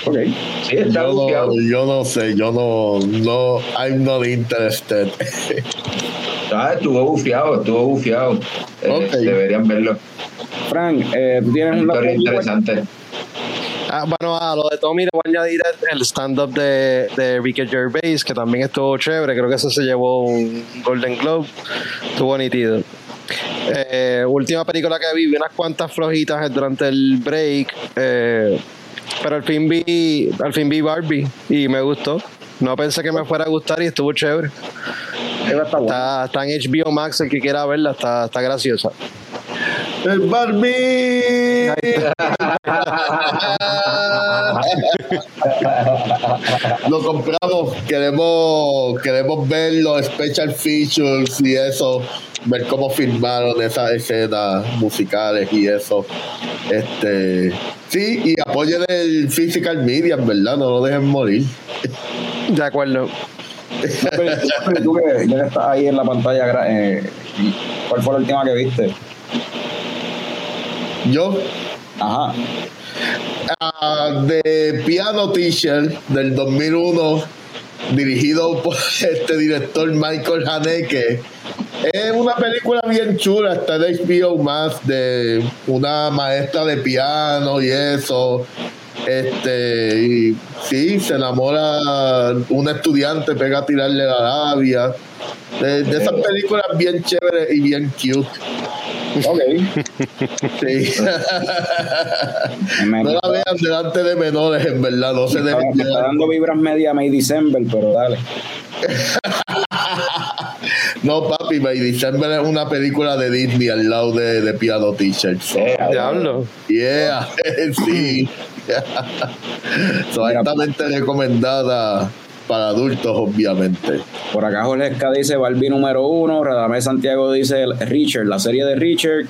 Ok. Sí, está Yo bufiado. no, yo no sé, yo no, no, I'm not interested. Ah, estuvo bufiado, estuvo bufiado. Eh. Deberían verlo. Fran, eh, ¿tú tienes Una historia interesante. Ah, bueno, a lo de Tommy le voy a añadir el, el stand-up de, de Ricky Gervais, que también estuvo chévere. Creo que eso se llevó un Golden Globe. Estuvo nítido. Eh, última película que vi, vi unas cuantas flojitas durante el break. eh, pero al fin vi al fin vi Barbie y me gustó. No pensé que me fuera a gustar y estuvo chévere. Está, está en HBO Max, el que quiera verla, está, está graciosa. ¡El Barbie! [laughs] Lo compramos, queremos, queremos ver los special features y eso, ver cómo filmaron esas escenas musicales y eso. Este, sí, y apoyen el physical media, ¿verdad? No lo dejen morir. De acuerdo. Pero, pero tú que ya estás ahí en la pantalla, eh, ¿cuál fue la última que viste? Yo, Ajá. Ah, de Piano Teacher del 2001, dirigido por este director Michael Haneke. Es una película bien chula, está en HBO más de una maestra de piano y eso. Este, y sí, se enamora un estudiante, pega a tirarle la labia. De, de esas películas bien chéveres y bien cute. Ok. Sí. [laughs] No la vean delante de menores, en verdad, no se deben está- me está dando vibras media May December, pero dale. [laughs] No, papi, May December es una película de Disney al lado de, de Piano Teacher. So, Diablo. yeah, [laughs] sí. So, altamente recomendada para adultos, obviamente. Por acá Jorge Esca dice Barbie número uno, Radamés Santiago dice Richard, la serie de Richard,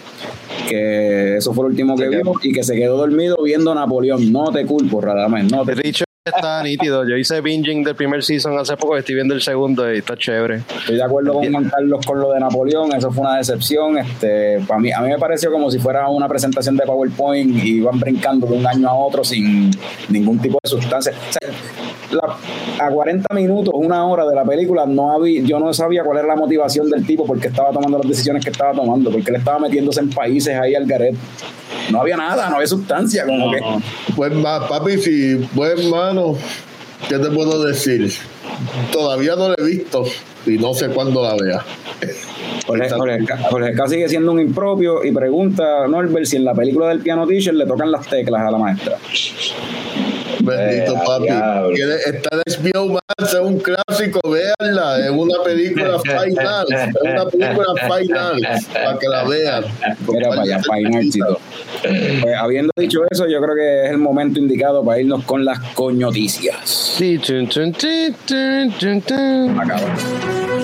que eso fue el último que vimos y que se quedó dormido viendo Napoleón. No te culpo, Radamés, no te Richard está nítido. Yo hice binging del primer season hace poco, estoy viendo el segundo y está chévere. Estoy de acuerdo con Juan Carlos con lo de Napoleón, eso fue una decepción. Este, para mí, a mí me pareció como si fuera una presentación de PowerPoint y iban brincando de un año a otro sin ningún tipo de sustancia. O sea, la- a 40 minutos, una hora de la película, no había, yo no sabía cuál era la motivación del tipo, porque estaba tomando las decisiones que estaba tomando, porque él estaba metiéndose en países ahí al garet. No había nada, no había sustancia, como que. Pues papi, si pues hermano, ¿qué te puedo decir? Todavía no la he visto y no sé cuándo la vea. Jorge, Jorge Jorge Ca sigue siendo un impropio y pregunta a Norbert si en la película del piano teacher le tocan las teclas a la maestra. Bendito Eh, papi. Quiere- Está en HBO Max, es un clásico, véanla, es una película [laughs] final, es una película final, para que la vean. Mira para allá, y todo. Pues, habiendo dicho eso, yo creo que es el momento indicado para irnos con las coñoticias. Sí, chun, chun, chun, chun, chun, chun. Acaba.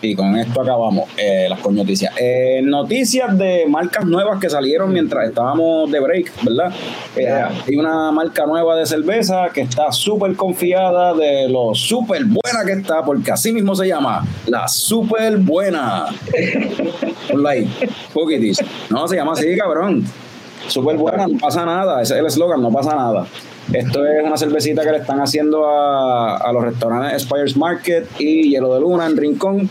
Y con esto acabamos eh, las coñoticias. Eh, noticias de marcas nuevas que salieron mientras estábamos de break, ¿verdad? Eh, Yeah. Hay una marca nueva de cerveza que está súper confiada de lo súper buena que está, porque así mismo se llama, la súper buena. [laughs] Poquitis. No, se llama así, cabrón. Súper buena, no pasa nada. Ese es el eslogan, no pasa nada. Esto es una cervecita que le están haciendo a, a los restaurantes Spires Market y Hielo de Luna en Rincón.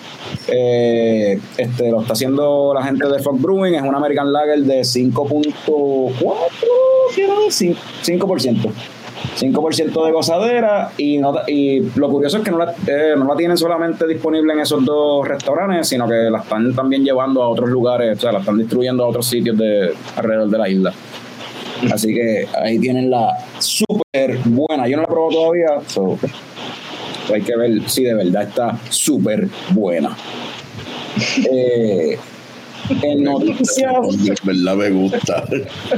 Eh, este, lo está haciendo la gente de Fog Brewing. Es un American Lager de 5.4, quiero decir, 5%. 5% de gozadera y, no- y lo curioso es que no la, eh, no la tienen solamente disponible en esos dos restaurantes, sino que la están también llevando a otros lugares, o sea, la están distribuyendo a otros sitios de alrededor de la isla. Así que ahí tienen la súper buena. Yo no la he probado todavía, so, hay que ver si de verdad está súper buena. [laughs] Eh, en noticias, De verdad me gusta.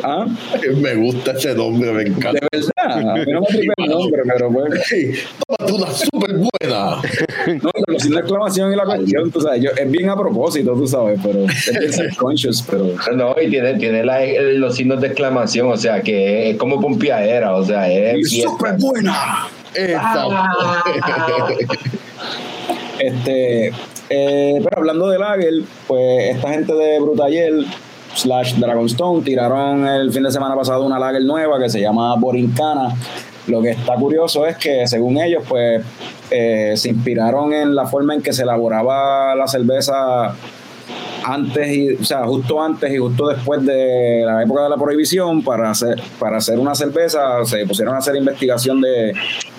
¿ah? Me gusta ese nombre, me de encanta. verdad, a mí no me tripe el nombre, pero bueno. Hey, tómate una súper buena. No, los signos de exclamación y la cuestión, tú sabes, yo, es bien a propósito, tú sabes, pero es bien [laughs] subconscious, pero No, y tiene, tiene la- los signos de exclamación, o sea, que es como pompiadera, o sea, es ¡Y súper buena. Exacto. Este, eh, pero hablando de Lager, pues esta gente de Brutayel slash Dragonstone tiraron el fin de semana pasado una Lager nueva que se llama Borincana. Lo que está curioso es que según ellos, pues eh, se inspiraron en la forma en que se elaboraba la cerveza antes y, o sea, justo antes y justo después de la época de la prohibición para hacer, para hacer una cerveza, se pusieron a hacer investigación de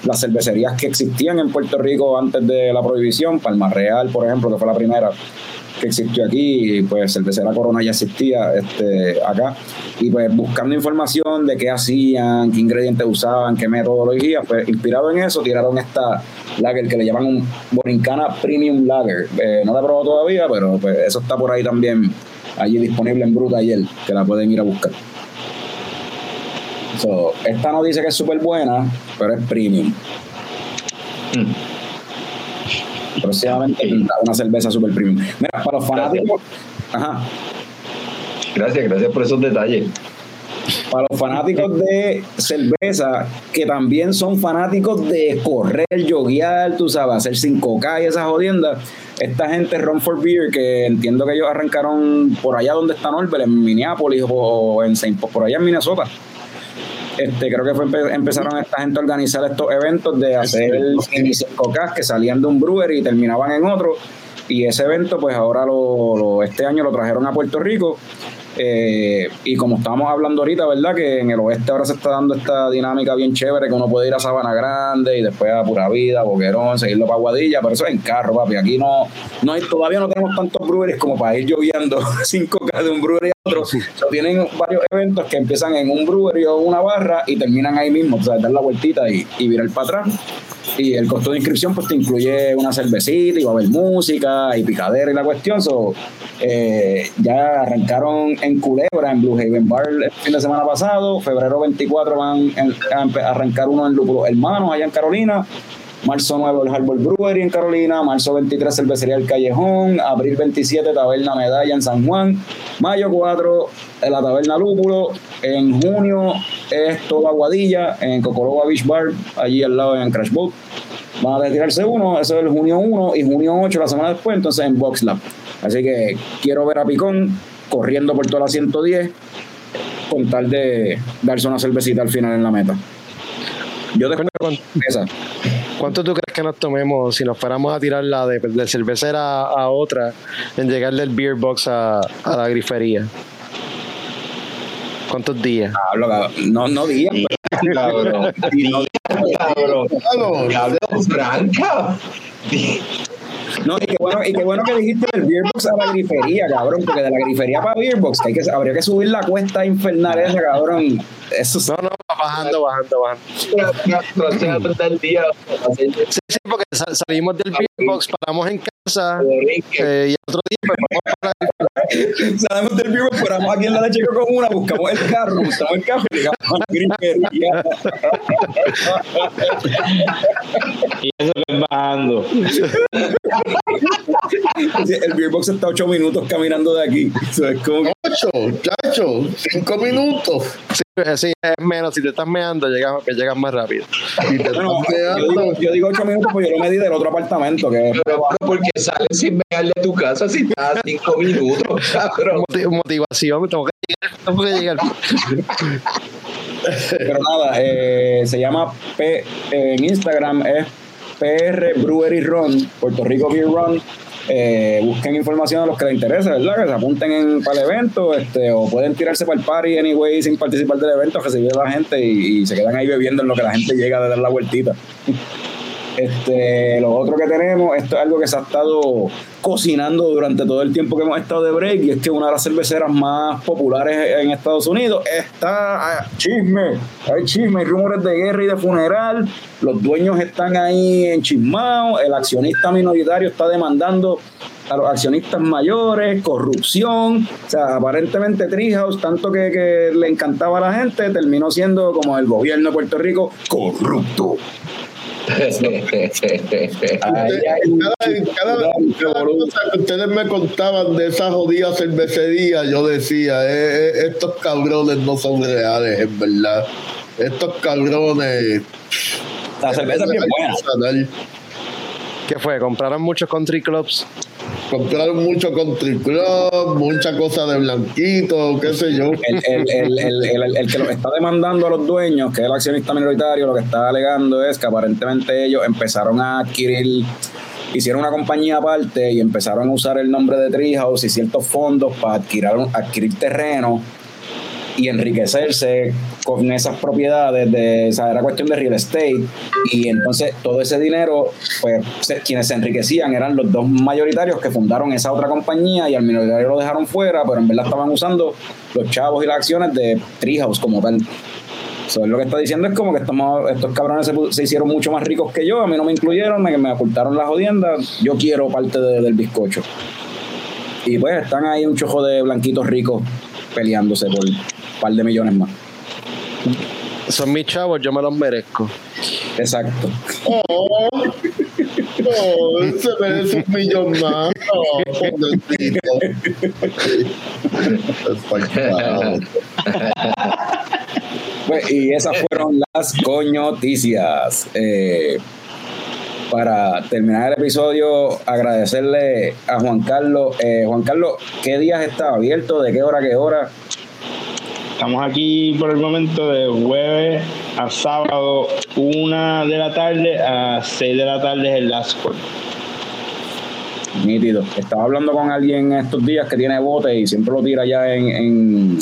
las cervecerías que existían en Puerto Rico antes de la prohibición, Palma Real, por ejemplo, que fue la primera que existió aquí, y pues cervecera Corona ya existía este, acá, y pues buscando información de qué hacían, qué ingredientes usaban, qué metodología, pues inspirado en eso tiraron esta lager que le llaman un Borincana Premium Lager. Eh, no la he probado todavía, pero pues eso está por ahí también, allí disponible en Bruta ayer, que la pueden ir a buscar. So, esta no dice que es súper buena, pero es premium. Próximamente una cerveza super premium. Mira, para los fanáticos, ajá, Gracias, gracias por esos detalles. para los fanáticos de cerveza, que también son fanáticos de correr, yoguear, tú sabes, hacer 5K y esas jodiendas, esta gente Run for Beer, que entiendo que ellos arrancaron por allá donde está Norbert, en Minneapolis o en Saint Paul, por allá en Minnesota. Este, creo que fue empe- empezaron esta gente a organizar estos eventos de hacer mini 5K que salían de un brewery y terminaban en otro. Y ese evento, pues ahora lo, lo- este año lo trajeron a Puerto Rico. Eh, y como estábamos hablando ahorita, ¿verdad? Que en el oeste ahora se está dando esta dinámica bien chévere, que uno puede ir a Sabana Grande y después a Pura Vida, Boquerón, seguirlo para Guadilla, pero eso es en carro, papi. Aquí no, no hay, todavía no tenemos tantos breweries como para ir lloviendo [laughs] 5K de un brewery otro. So, tienen varios eventos que empiezan en un brewery o una barra y terminan ahí mismo, o sea, dar la vueltita y, y virar para atrás. y el costo de inscripción pues te incluye una cervecita y va a haber música y picadera y la cuestión. So, eh, ya arrancaron en Culebra, en Blue Haven Bar el fin de semana pasado. Febrero 24 van a arrancar uno en Lúpulo Hermanos allá en Carolina. Marzo 9 el Harbor Brewery en Carolina, marzo 23 Cervecería El Callejón, abril 27 Taberna Medalla en San Juan, mayo 4 la Taberna Lúpulo, en junio es toda Aguadilla en Cocoroba Beach Bar, allí al lado en Crash Boat. Van a retirarse uno, eso es el junio 1 y junio 8 la semana después, entonces en Box Lab. Así que quiero ver a Picón corriendo por toda la 110 con tal de darse una cervecita al final en la meta. Yo después esa. ¿Cuánto tú crees que nos tomemos si nos fuéramos a tirar la de, cervecera a otra en llegar del beer box a, la grifería? ¿Cuántos días? no, no días. Cabrón. [laughs] No Cabrón. Franca. No, y qué bueno, y qué bueno que dijiste del Beerbox a la grifería, cabrón, porque de la grifería para Beerbox, que, hay que habría que subir la cuesta infernal esa, cabrón. Eso no, no, bajando, bajando, bajando. Sí, sí, porque salimos del Beerbox, paramos en casa eh, y otro día pues, vamos para Salimos del Beerbox, paramos aquí en la leche con una, buscamos el carro, buscamos el café y llegamos a la grifería. y eso que es bajando. [laughs] el Beerbox está ocho minutos caminando de aquí. Es como... Ocho, chacho, cinco minutos. Sí, sí, es menos. Si te estás meando, llegas, que llegas más rápido. yo, digo, ocho minutos, pues yo lo medí del otro apartamento. Que pero porque sales sin mear de tu casa si estás cinco minutos, [laughs] cabrón. Motivación, tengo que llegar. Tengo que llegar. Pero nada, eh, se llama P, en Instagram es PR Brewery Run, Puerto Rico Beer Run. Eh, busquen información a los que les interese, ¿verdad? Que se apunten en, para el evento, este, o pueden tirarse para el party anyway sin participar del evento, recibir a la gente y, y se quedan ahí bebiendo en lo que la gente llega a dar la vueltita. Este, lo otro que tenemos, esto es algo que se ha estado cocinando durante todo el tiempo que hemos estado de break, y es que una de las cerveceras más populares en Estados Unidos está ah, chisme, hay chisme, hay rumores de guerra y de funeral, los dueños están ahí enchismados, el accionista minoritario está demandando a los accionistas mayores, corrupción, o sea, aparentemente Treehouse, tanto que, que le encantaba a la gente, terminó siendo como el gobierno de Puerto Rico corrupto cada, cosa que ustedes me contaban de esa jodida cervecería, yo decía, eh, eh, estos cabrones no son reales, en verdad. Estos cabrones. La cerveza es bien buena. ¿Qué fue? ¿Compraron muchos country clubs? Compraron mucho country club, mucha cosa de blanquito, qué sé yo. El, el, el, el, que lo está demandando a los dueños, que es el accionista minoritario, lo que está alegando es que aparentemente ellos empezaron a adquirir hicieron una compañía aparte y empezaron a usar el nombre de Treehouse y ciertos fondos para adquirir, adquirir terreno y enriquecerse con esas propiedades de, o era cuestión de real estate y entonces todo ese dinero, pues quienes se enriquecían eran los dos mayoritarios que fundaron esa otra compañía y al minoritario lo dejaron fuera, pero en verdad estaban usando los chavos y las acciones de Treehouse como tal. So, lo que está diciendo es como que estamos, estos cabrones se, hicieron mucho más ricos que yo, a mí no me incluyeron, me, me ocultaron las jodiendas, yo quiero parte del bizcocho. Y pues están ahí un chojo de blanquitos ricos peleándose por par de millones más. Son mis chavos, yo me los merezco. Exacto. Oh, oh se merece un millón más. [laughs] Oh, pues, y esas fueron las coñoticias. Eh, para terminar el episodio, agradecerle a Juan Carlos. Eh, Juan Carlos, ¿qué días está abierto? ¿De qué hora, qué hora? Estamos aquí por el momento de jueves a sábado, una de la tarde a seis de la tarde es el last call. Nítido. Estaba hablando con alguien estos días que tiene bote y siempre lo tira ya en,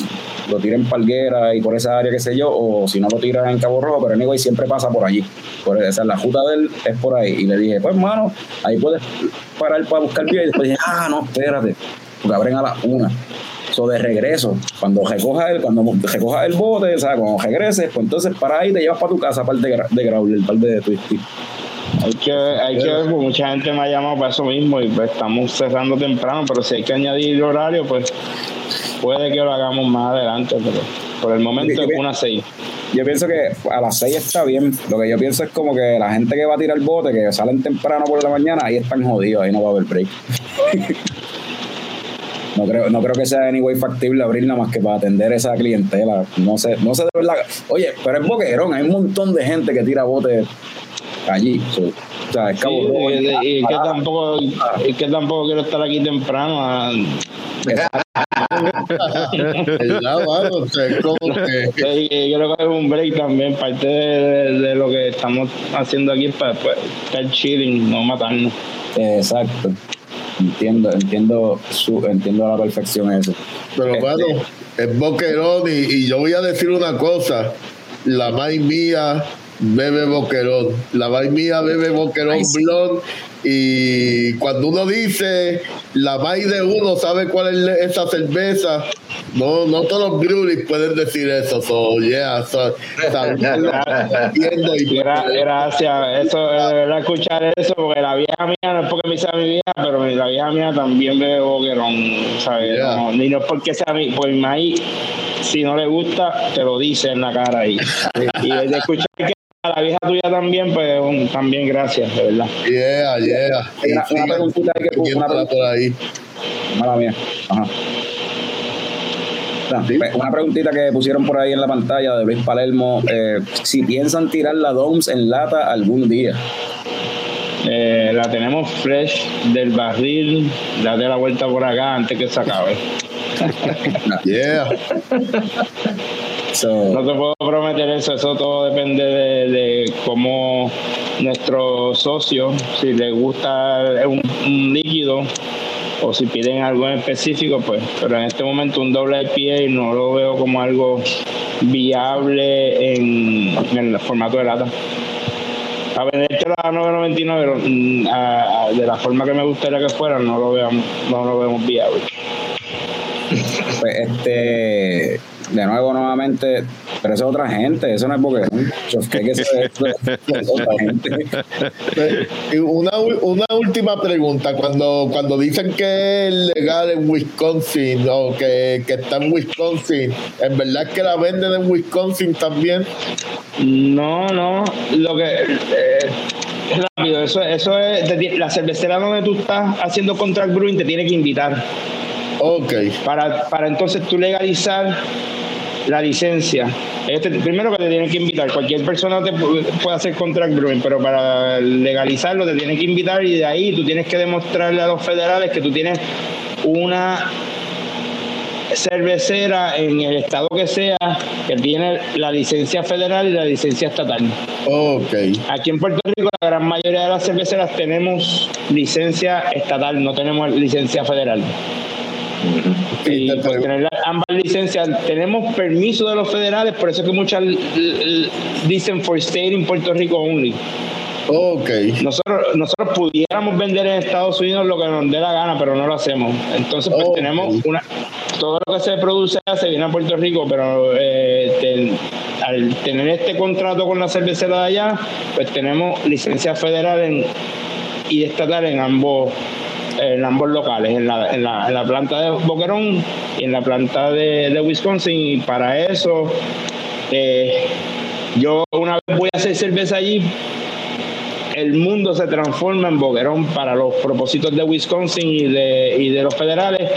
lo tira en Palguera y por esa área, qué sé yo, o si no lo tira en Cabo Rojo, pero anyway siempre pasa por allí. Por esa, la juta de él es por ahí. Y le dije, pues hermano, ahí puedes parar para buscar pie. Y después dije, ah, no, espérate, porque abren a las una de regreso, cuando recoja el, cuando recoja el bote, o sea, cuando regreses, pues entonces para ahí te llevas para tu casa, parte de, de Growler, parte de Twisty. Hay que, hay que ver, pues mucha gente me ha llamado para eso mismo y pues estamos cerrando temprano, pero si hay que añadir el horario, pues puede que lo hagamos más adelante, pero por el momento es una 6. Yo pienso que a las 6 está bien. Lo que yo pienso es como que la gente que va a tirar el bote, que salen temprano por la mañana, ahí están jodidos, ahí no va a haber break. [laughs] no creo, no creo que sea anyway factible abrir nada más que para atender esa clientela. No sé, no sé de verdad. Oye, pero es boquerón, hay un montón de gente que tira bote allí. So, o sea, es Cabo Sí, y, y que ah, tampoco, y que tampoco quiero estar aquí temprano. ah, ¿Verdad, mano? Como que. quiero coger un break también, parte de, de lo que estamos haciendo aquí para pues, estar chilling, no matarnos. Exacto. Entiendo, entiendo su, entiendo a la perfección eso. Pero, Este- mano, es boquerón y, y yo voy a decir una cosa. La maíz mía bebe boquerón. La maíz mía bebe boquerón sí. blond. Y cuando uno dice la maíz de uno sabe cuál es esa cerveza, no, no todos los breweries pueden decir eso. So, yeah, so, gracias, eso, de verdad escuchar eso, porque la vieja mía no es porque me sea mi vieja, pero la vieja mía también bebe boquerón, ¿sabes? Yeah. No, ni no es porque sea mi, pues mi maíz, si no le gusta, te lo dice en la cara ahí. [laughs] y de escuchar que a la vieja tuya también, pues un- también gracias, de verdad. Yeah, yeah. Y Una- una sigan preguntita que una siguiéndola por ahí. Mala mía. Ajá. Pues, Una preguntita que pusieron por ahí en la pantalla de Luis Palermo. eh, si piensan tirar la DOMS en lata algún día. Eh, la tenemos fresh del barril, date la vuelta por acá antes que se acabe. [laughs] Yeah. So, No te puedo prometer eso, eso todo depende de, de cómo nuestro socio, si le gusta un, un líquido o si piden algo en específico, pues, pero en este momento un doble IPA no lo veo como algo viable en, en el formato de lata. A venderte a 9.99 pero, mm, a- a- de la forma que me gustaría que fuera, no lo veamos, no lo vemos viable. [laughs] pues, este, de nuevo, nuevamente, pero eso es otra gente, eso no es Pokémon. Que es, [laughs] eso es otra gente. Y Una, una última pregunta. Cuando, cuando dicen que es legal en Wisconsin o que, que está en Wisconsin, ¿en verdad es que la venden en Wisconsin también? No, no, lo que eh, es rápido, eso, eso es te la cervecera donde tú estás haciendo contract brewing te tiene que invitar Ok. para, para entonces tú legalizar la licencia. Ellos te- primero que te tienen que invitar, cualquier persona te pu- puede hacer contract brewing, pero para legalizarlo te tienen que invitar y de ahí tú tienes que demostrarle a los federales que tú tienes una cervecera en el estado que sea que tiene la licencia federal y la licencia estatal. Ok. Aquí en Puerto Rico la gran mayoría de las cerveceras tenemos licencia estatal, no tenemos licencia federal. Y por tener ambas licencias tenemos permiso de los federales, por eso es que muchas dicen for state in Puerto Rico only. Ok. Nosotros, nosotros pudiéramos vender en Estados Unidos lo que nos dé la gana, pero no lo hacemos. Entonces, pues tenemos una. Todo lo que se produce se viene a Puerto Rico, pero eh, al tener este contrato con la cervecera de allá, pues tenemos licencia federal en- y estatal en ambos en ambos locales, en la, en la, en la planta de Boquerón y en la planta de, Wisconsin. Y para eso, eh, yo una vez voy a hacer cerveza allí, el mundo se transforma en boquerón para los propósitos de Wisconsin y de, y de los federales.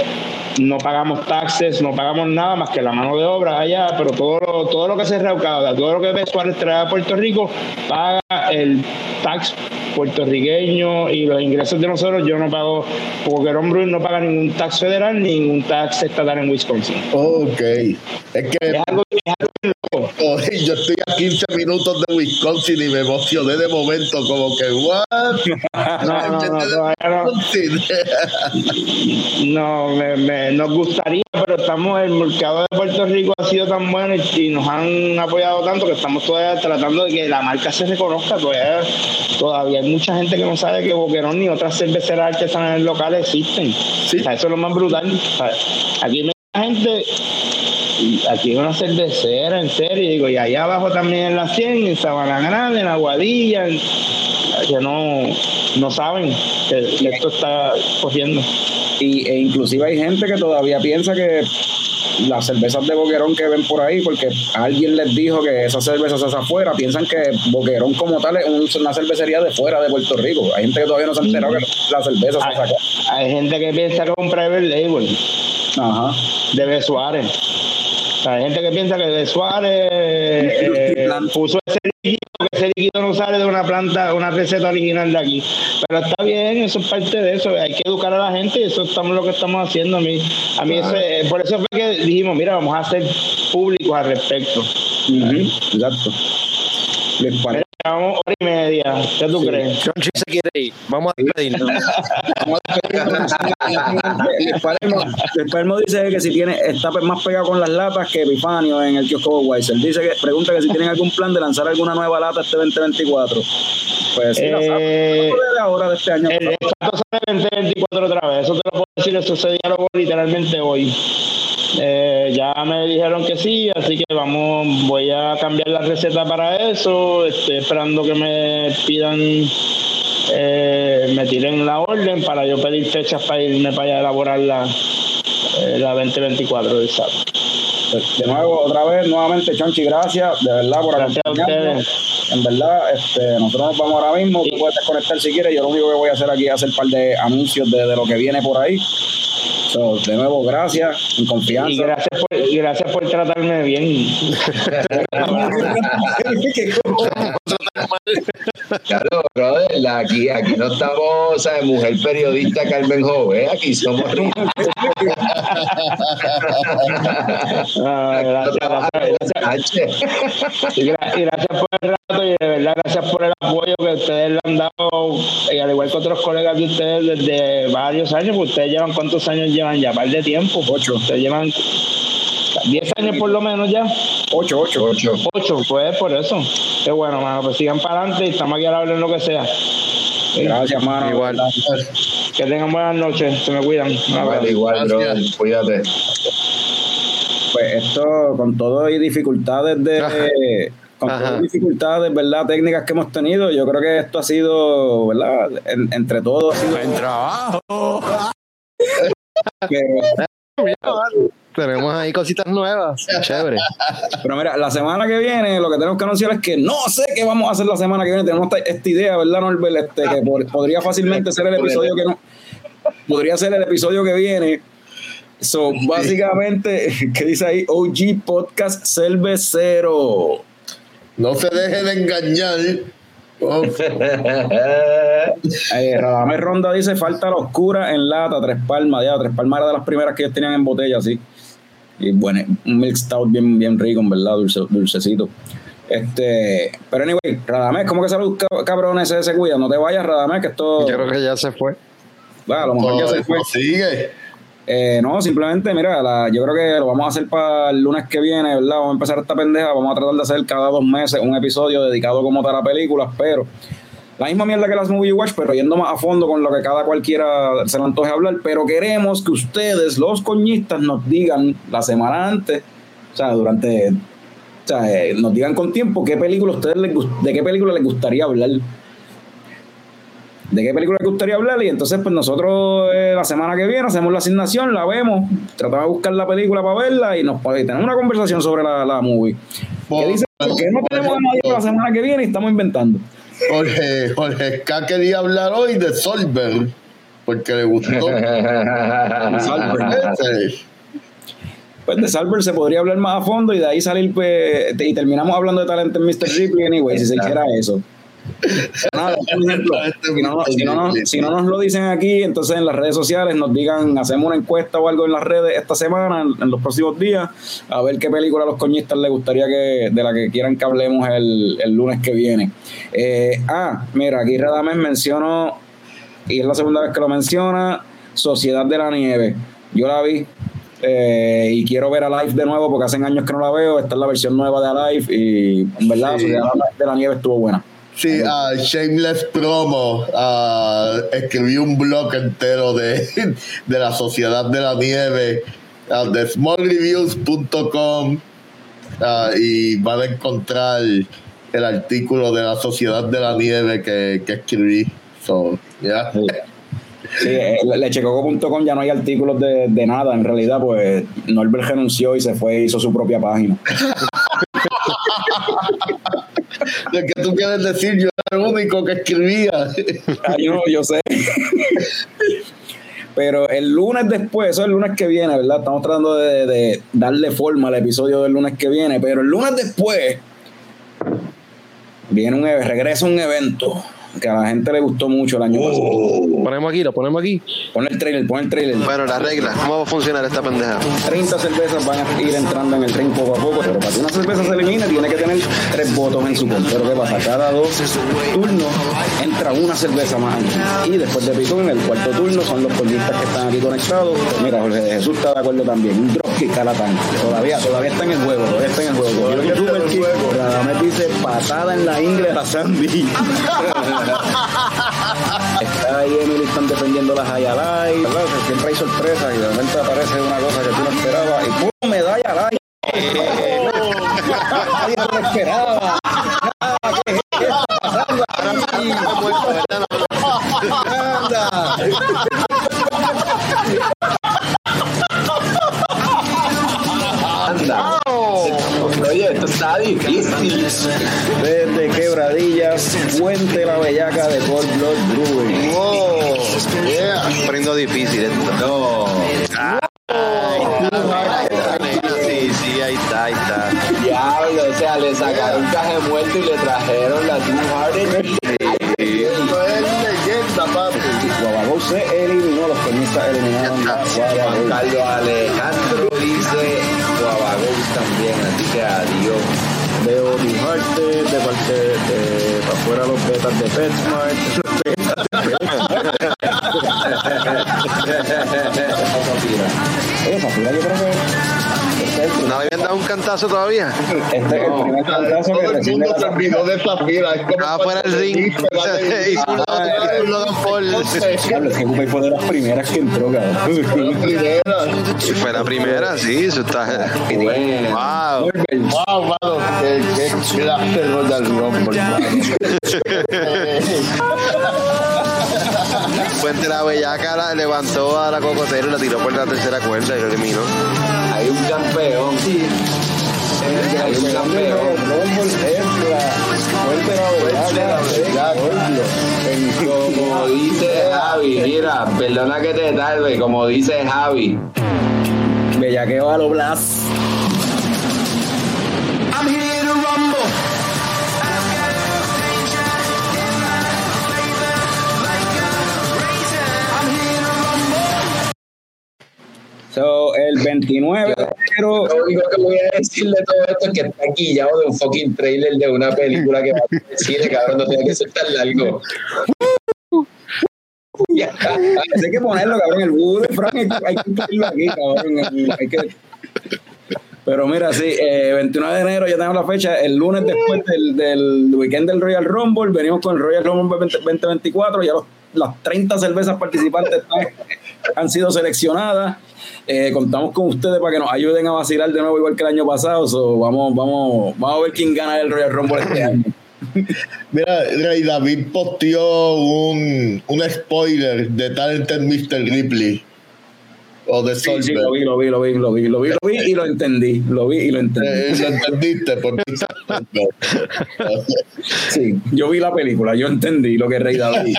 No pagamos taxes, no pagamos nada más que la mano de obra allá, pero todo lo, todo lo que se recauda, todo lo que Suárez trae a Puerto Rico, paga el tax puertorriqueño y los ingresos de nosotros. Yo no pago, Boquerón Brewing no paga ningún tax federal ni ningún tax estatal en Wisconsin. Ok. Es que Es algo, es algo bien loco. [laughs] Oye, yo estoy a 15 minutos de Wisconsin y me emocioné de momento, como que, ¿what? [laughs] No, no, no. [laughs] No, me, me- nos gustaría, pero estamos, el mercado de Puerto Rico ha sido tan bueno y, y nos han apoyado tanto que estamos todavía tratando de que la marca se reconozca. Todavía, todavía hay mucha gente que no sabe que Boquerón ni otras cerveceras artesanales locales existen. O sea, eso es lo más brutal. O sea, aquí hay mucha gente, aquí hay una cervecera, en serio, digo, y allá abajo también en la 100, en Sabana Grande, en Aguadilla, en- que no, no saben que, esto está cogiendo. Y, e inclusive hay gente que todavía piensa que las cervezas de Boquerón que ven por ahí, porque alguien les dijo que esas cervezas es afuera, piensan que Boquerón como tal es una cervecería de fuera de Puerto Rico. Hay gente que todavía no se ha enterado que la cerveza se saca. Hay gente que piensa que es un private label Ajá. de Suárez. Hay gente que piensa que de Suárez eh, puso ese líquido, que ese líquido no sale de una planta, una receta original de aquí. Pero está bien, eso es parte de eso. Hay que educar a la gente y eso estamos lo que estamos haciendo. A mí, a mí ese, por eso fue que dijimos, mira, vamos a hacer públicos al respecto. Exacto. Vamos hora y media. ¿Qué tú crees? Chonchi se quiere ir. Vamos a despedirnos. [laughs] Vamos a [laughs] dice que si tiene, está más pegado con las latas que Epifanio en el kiosco Weiser. Dice que pregunta que si tienen algún plan de lanzar alguna nueva lata este 2024. Pues sí, eh, de ahora de este año. El, sale 2024 otra vez. Eso te lo puedo decir, eso se diálogo literalmente hoy. Eh, ya me dijeron que sí, así que vamos, voy a cambiar la receta para eso. Estoy esperando que me pidan, eh, me tiren la orden para yo pedir fechas para irme para allá a elaborar la, eh, la 2024 del sábado. Pues, de nuevo, otra vez, nuevamente, Chonchi, gracias, de verdad, por gracias a ustedes. En verdad, este, nosotros nos vamos ahora mismo, tú puedes desconectar si quieres, yo lo único que voy a hacer aquí es hacer un par de anuncios de, de lo que viene por ahí de nuevo, gracias, en confianza. Y gracias por, gracias por tratarme bien. claro, brother, aquí, aquí no estamos, ¿sabes? Mujer periodista Carmen Joven, aquí somos [laughs] ah, gracias, gracias, y, gracias por el y de verdad gracias por el apoyo que ustedes le han dado, y al igual que otros colegas de ustedes desde varios años, porque ustedes llevan cuántos años llevan ya, par de tiempo, ocho, ustedes llevan 10 años por lo menos ya. 8, 8. 8. 8, pues por eso. Qué bueno, mano. Pues sigan para adelante y estamos aquí a hablar en lo que sea. Gracias, mano. Igual. Que tengan buenas noches. Se me cuidan. Igual, igual, bro. Cuídate. Pues esto, con todo y dificultades de. [laughs] Con todas las dificultades, ¿verdad? Técnicas que hemos tenido, yo creo que esto ha sido, ¿verdad? entre todos. Buen trabajo. [laughs] Tenemos ahí cositas nuevas. Chévere. Pero mira, la semana que viene lo que tenemos que anunciar es que no sé qué vamos a hacer la semana que viene. Tenemos esta, idea, ¿verdad, Norbert? Este, que podría fácilmente ser el episodio que no. Podría ser el episodio que viene. So, básicamente, [laughs] ¿qué dice ahí? OG Podcast Cervecero. No se dejen de engañar [laughs] eh, Radamés Ronda dice: falta la oscura en lata, tres palmas. Ya, tres palmas era de las primeras que ellos tenían en botella, sí. Y bueno, un milk stout bien, bien rico, en verdad, dulcecito. Este, pero anyway, Radamés, ¿cómo que salud, cabrón, ese se cuida? No te vayas, Radamés, que esto. Yo creo que ya se fue. Bueno, a lo mejor ya se fue. Sigue. Eh, no, simplemente, mira, yo creo que lo vamos a hacer para el lunes que viene, ¿verdad? Vamos a empezar esta pendeja, vamos a tratar de hacer cada dos meses un episodio dedicado como tal a películas, pero la misma mierda que las Movie Watch, pero yendo más a fondo con lo que cada cualquiera se le antoje hablar, pero queremos que ustedes, los coñistas, nos digan la semana antes, o sea, durante, o sea, eh, nos digan con tiempo qué película ustedes les, de qué película les gustaría hablar de qué película le gustaría hablar y entonces pues nosotros eh, la semana que viene hacemos la asignación, la vemos, tratamos de buscar la película para verla y nos tenemos una conversación sobre la, la movie. ¿Qué dice? Porque no tenemos a nadie para la semana que viene y estamos inventando. Jorge, Jorge K quería hablar hoy de Solberg porque le gustó. [laughs] pues de Salver se podría hablar más a fondo y de ahí salir pues, y terminamos hablando de talento en Mr. Ripley anyway, si se hiciera eso si, no, nos lo dicen aquí, entonces en las redes sociales nos digan, hacemos una encuesta o algo en las redes esta semana, en, los próximos días, a ver qué película a los coñistas les gustaría que, de la que quieran que hablemos el, lunes que viene. Eh, ah, mira, aquí Radames menciono, y es la segunda vez que lo menciona, Sociedad de la Nieve. Yo la vi, eh, y quiero ver a Live de nuevo porque hace años que no la veo. Esta es la versión nueva de Alive y en verdad Sociedad de la Nieve estuvo buena. Sí, uh, Shameless Promo. Uh, escribí un blog entero de, [laughs] de la Sociedad de la Nieve, uh, de smallreviews.com. y van a encontrar el artículo de la Sociedad de la Nieve que, que escribí. So, yeah. Sí, eh, lechecoco.com ya no hay artículos de, de, nada, en realidad, pues Norbert renunció y se fue hizo su propia página. [laughs] [laughs] ¿De qué tú quieres decir? Yo era el único que escribía. Ah, yo, yo sé. Pero el lunes después, eso es el lunes que viene, ¿verdad? Estamos tratando de, de darle forma al episodio del lunes que viene, pero el lunes después viene un regresa un evento que a la gente le gustó mucho el año Oh. pasado. Ponemos aquí, lo ponemos aquí. Pon el trailer, pon el trailer. Bueno, las reglas, ¿cómo va a funcionar esta pendeja? 30 cervezas van a ir entrando en el ring poco a poco, pero para que una cerveza se elimine tiene que tener tres votos en su contra. Pero ¿qué pasa? Cada dos turnos entra una cerveza más. Y después de Pitón, en el cuarto turno son los porristas que están aquí conectados. Pues mira, Jorge de Jesús está de acuerdo también. Un dropkick calatán. Todavía, todavía está en el juego, todavía está en el juego. El super kick, Radamés dice patada en la ingle a Sandy. Está ahí Emily, están defendiendo las Hayalai, ¿verdad? O sea, siempre hay sorpresas y de repente aparece una cosa que tú no esperabas y ¡pum! medalla Lai. [laughs] Nadie lo esperaba. Carlos Alejandro dice Guabagón también, así que adiós. Veo dibujarte de parte de, para afuera los betas de PetSmart. [laughs] Esa fila yo creo que este es el, ¿No habían dado un cantazo todavía? este es el primer cantazo que Todo el recibe mundo se la olvidó de esa fila. Es como Ah, fuera el ring. Hizo un lado, hizo un lado por. Diablo, es que Cooper fue de las primeras que entró, cabrón. Y fue la primera, sí, eso está. Wow. Wow, mano, qué, qué clase de Royal Rumble, mano. Fuente la bellaca la levantó a la cocotera y la tiró por la tercera cuerda y lo eliminó. Hay un campeón. Hay un campeón. Como dice Javi, mira, perdona que te tarde, como dice Javi. Bellaqueo a lo Blas. So, el 29 de enero, Lo único que voy a decirle de todo esto es que está quillado de un fucking trailer de una película que va a cine, cabrón, no tiene que ser tan largo. [laughs] hay que ponerlo, cabrón, el Wood Frank, hay, que- ponerlo aquí, cabrón. hay que- Pero mira, sí, eh, 29 de enero ya tenemos la fecha, el lunes después del, del weekend del Royal Rumble, venimos con el Royal Rumble 20- 2024, ya las 30 cervezas participantes han sido seleccionadas. Eh, contamos con ustedes para que nos ayuden a vacilar de nuevo igual que el año pasado. So, vamos, vamos, vamos a ver quién gana el Royal Rumble este año. [laughs] Mira, mira, y David posteó un, un spoiler de Talented Mr. Ripley. O de Sí, sí, lo vi, lo vi, lo vi, lo vi, lo vi, lo vi y lo entendí. Lo vi y lo entendí. Eh, lo entendiste porque [laughs] Sí, yo vi la película, yo entendí lo que Rey David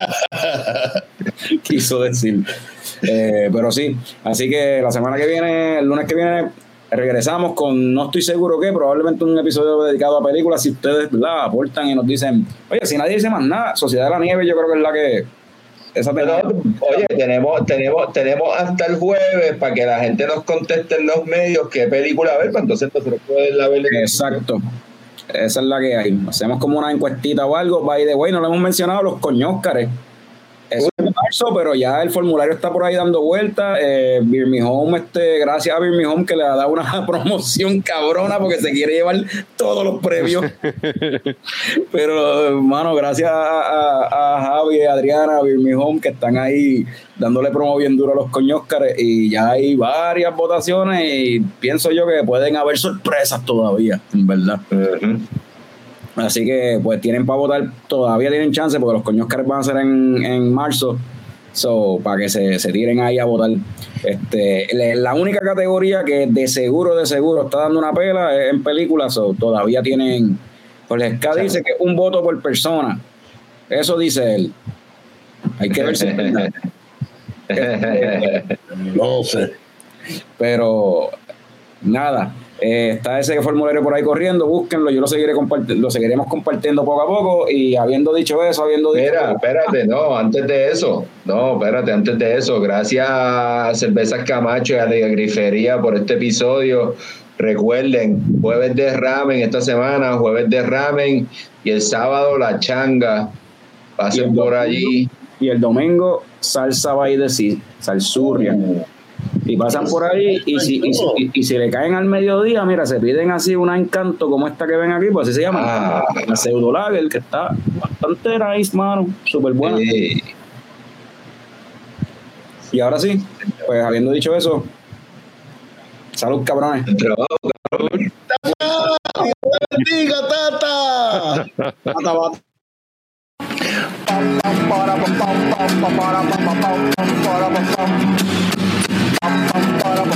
[laughs] quiso decir. Eh, pero sí, así que la semana que viene, el lunes que viene, regresamos con no estoy seguro qué, probablemente un episodio dedicado a películas. Si ustedes la aportan y nos dicen, oye, si nadie dice más nada, Sociedad de la Nieve, yo creo que es la que. Esa Pero, oye, tenemos, tenemos, tenemos hasta el jueves para que la gente nos conteste en los medios qué película ver, para entonces nosotros poderla ver. Exacto. Esa es la que hay. Hacemos como una encuestita o algo. By the way, no le hemos mencionado los coñóscares. Marzo, pero ya el formulario está por ahí dando vueltas. Eh, Home, este, gracias a Home que le ha dado una [laughs] promoción cabrona porque se quiere llevar todos los premios. [laughs] pero, hermano, gracias a, a, a Javi, a Adriana, a Home que están ahí dándole promo bien duro a los coñóscares y ya hay varias votaciones y pienso yo que pueden haber sorpresas todavía, en verdad. Así que pues tienen para votar, todavía tienen chance porque los coños van a ser en, en marzo. So, para que se, se tiren ahí a votar. Este, la única categoría que de seguro, de seguro está dando una pela es en películas, so, todavía tienen. Pues el SCA dice que un voto por persona. Eso dice él. Hay que ver si es verdad. [laughs] No sé. Pero nada, eh, está ese formulario por ahí corriendo, búsquenlo, yo lo seguiré lo seguiremos compartiendo poco a poco y habiendo dicho eso, habiendo dicho Mira, espérate, no, antes de eso, no, espérate, antes de eso, gracias a Cervezas Camacho y a la Grifería por este episodio. Recuerden, jueves de ramen esta semana, jueves de ramen y el sábado la changa. Pasen por domingo- allí. y el domingo salsa va de sí, salsurria. Y pasan por ahí y si, y, si, y- y si le caen al mediodía, mira, se piden así una encanto como esta que ven aquí, pues así se llama, Ah. la pseudo lager, que está bastante nice, mano, súper buena. Eh, Y ahora sí, pues habiendo dicho eso, salud cabrones. trabajo. ¡Diga, tata!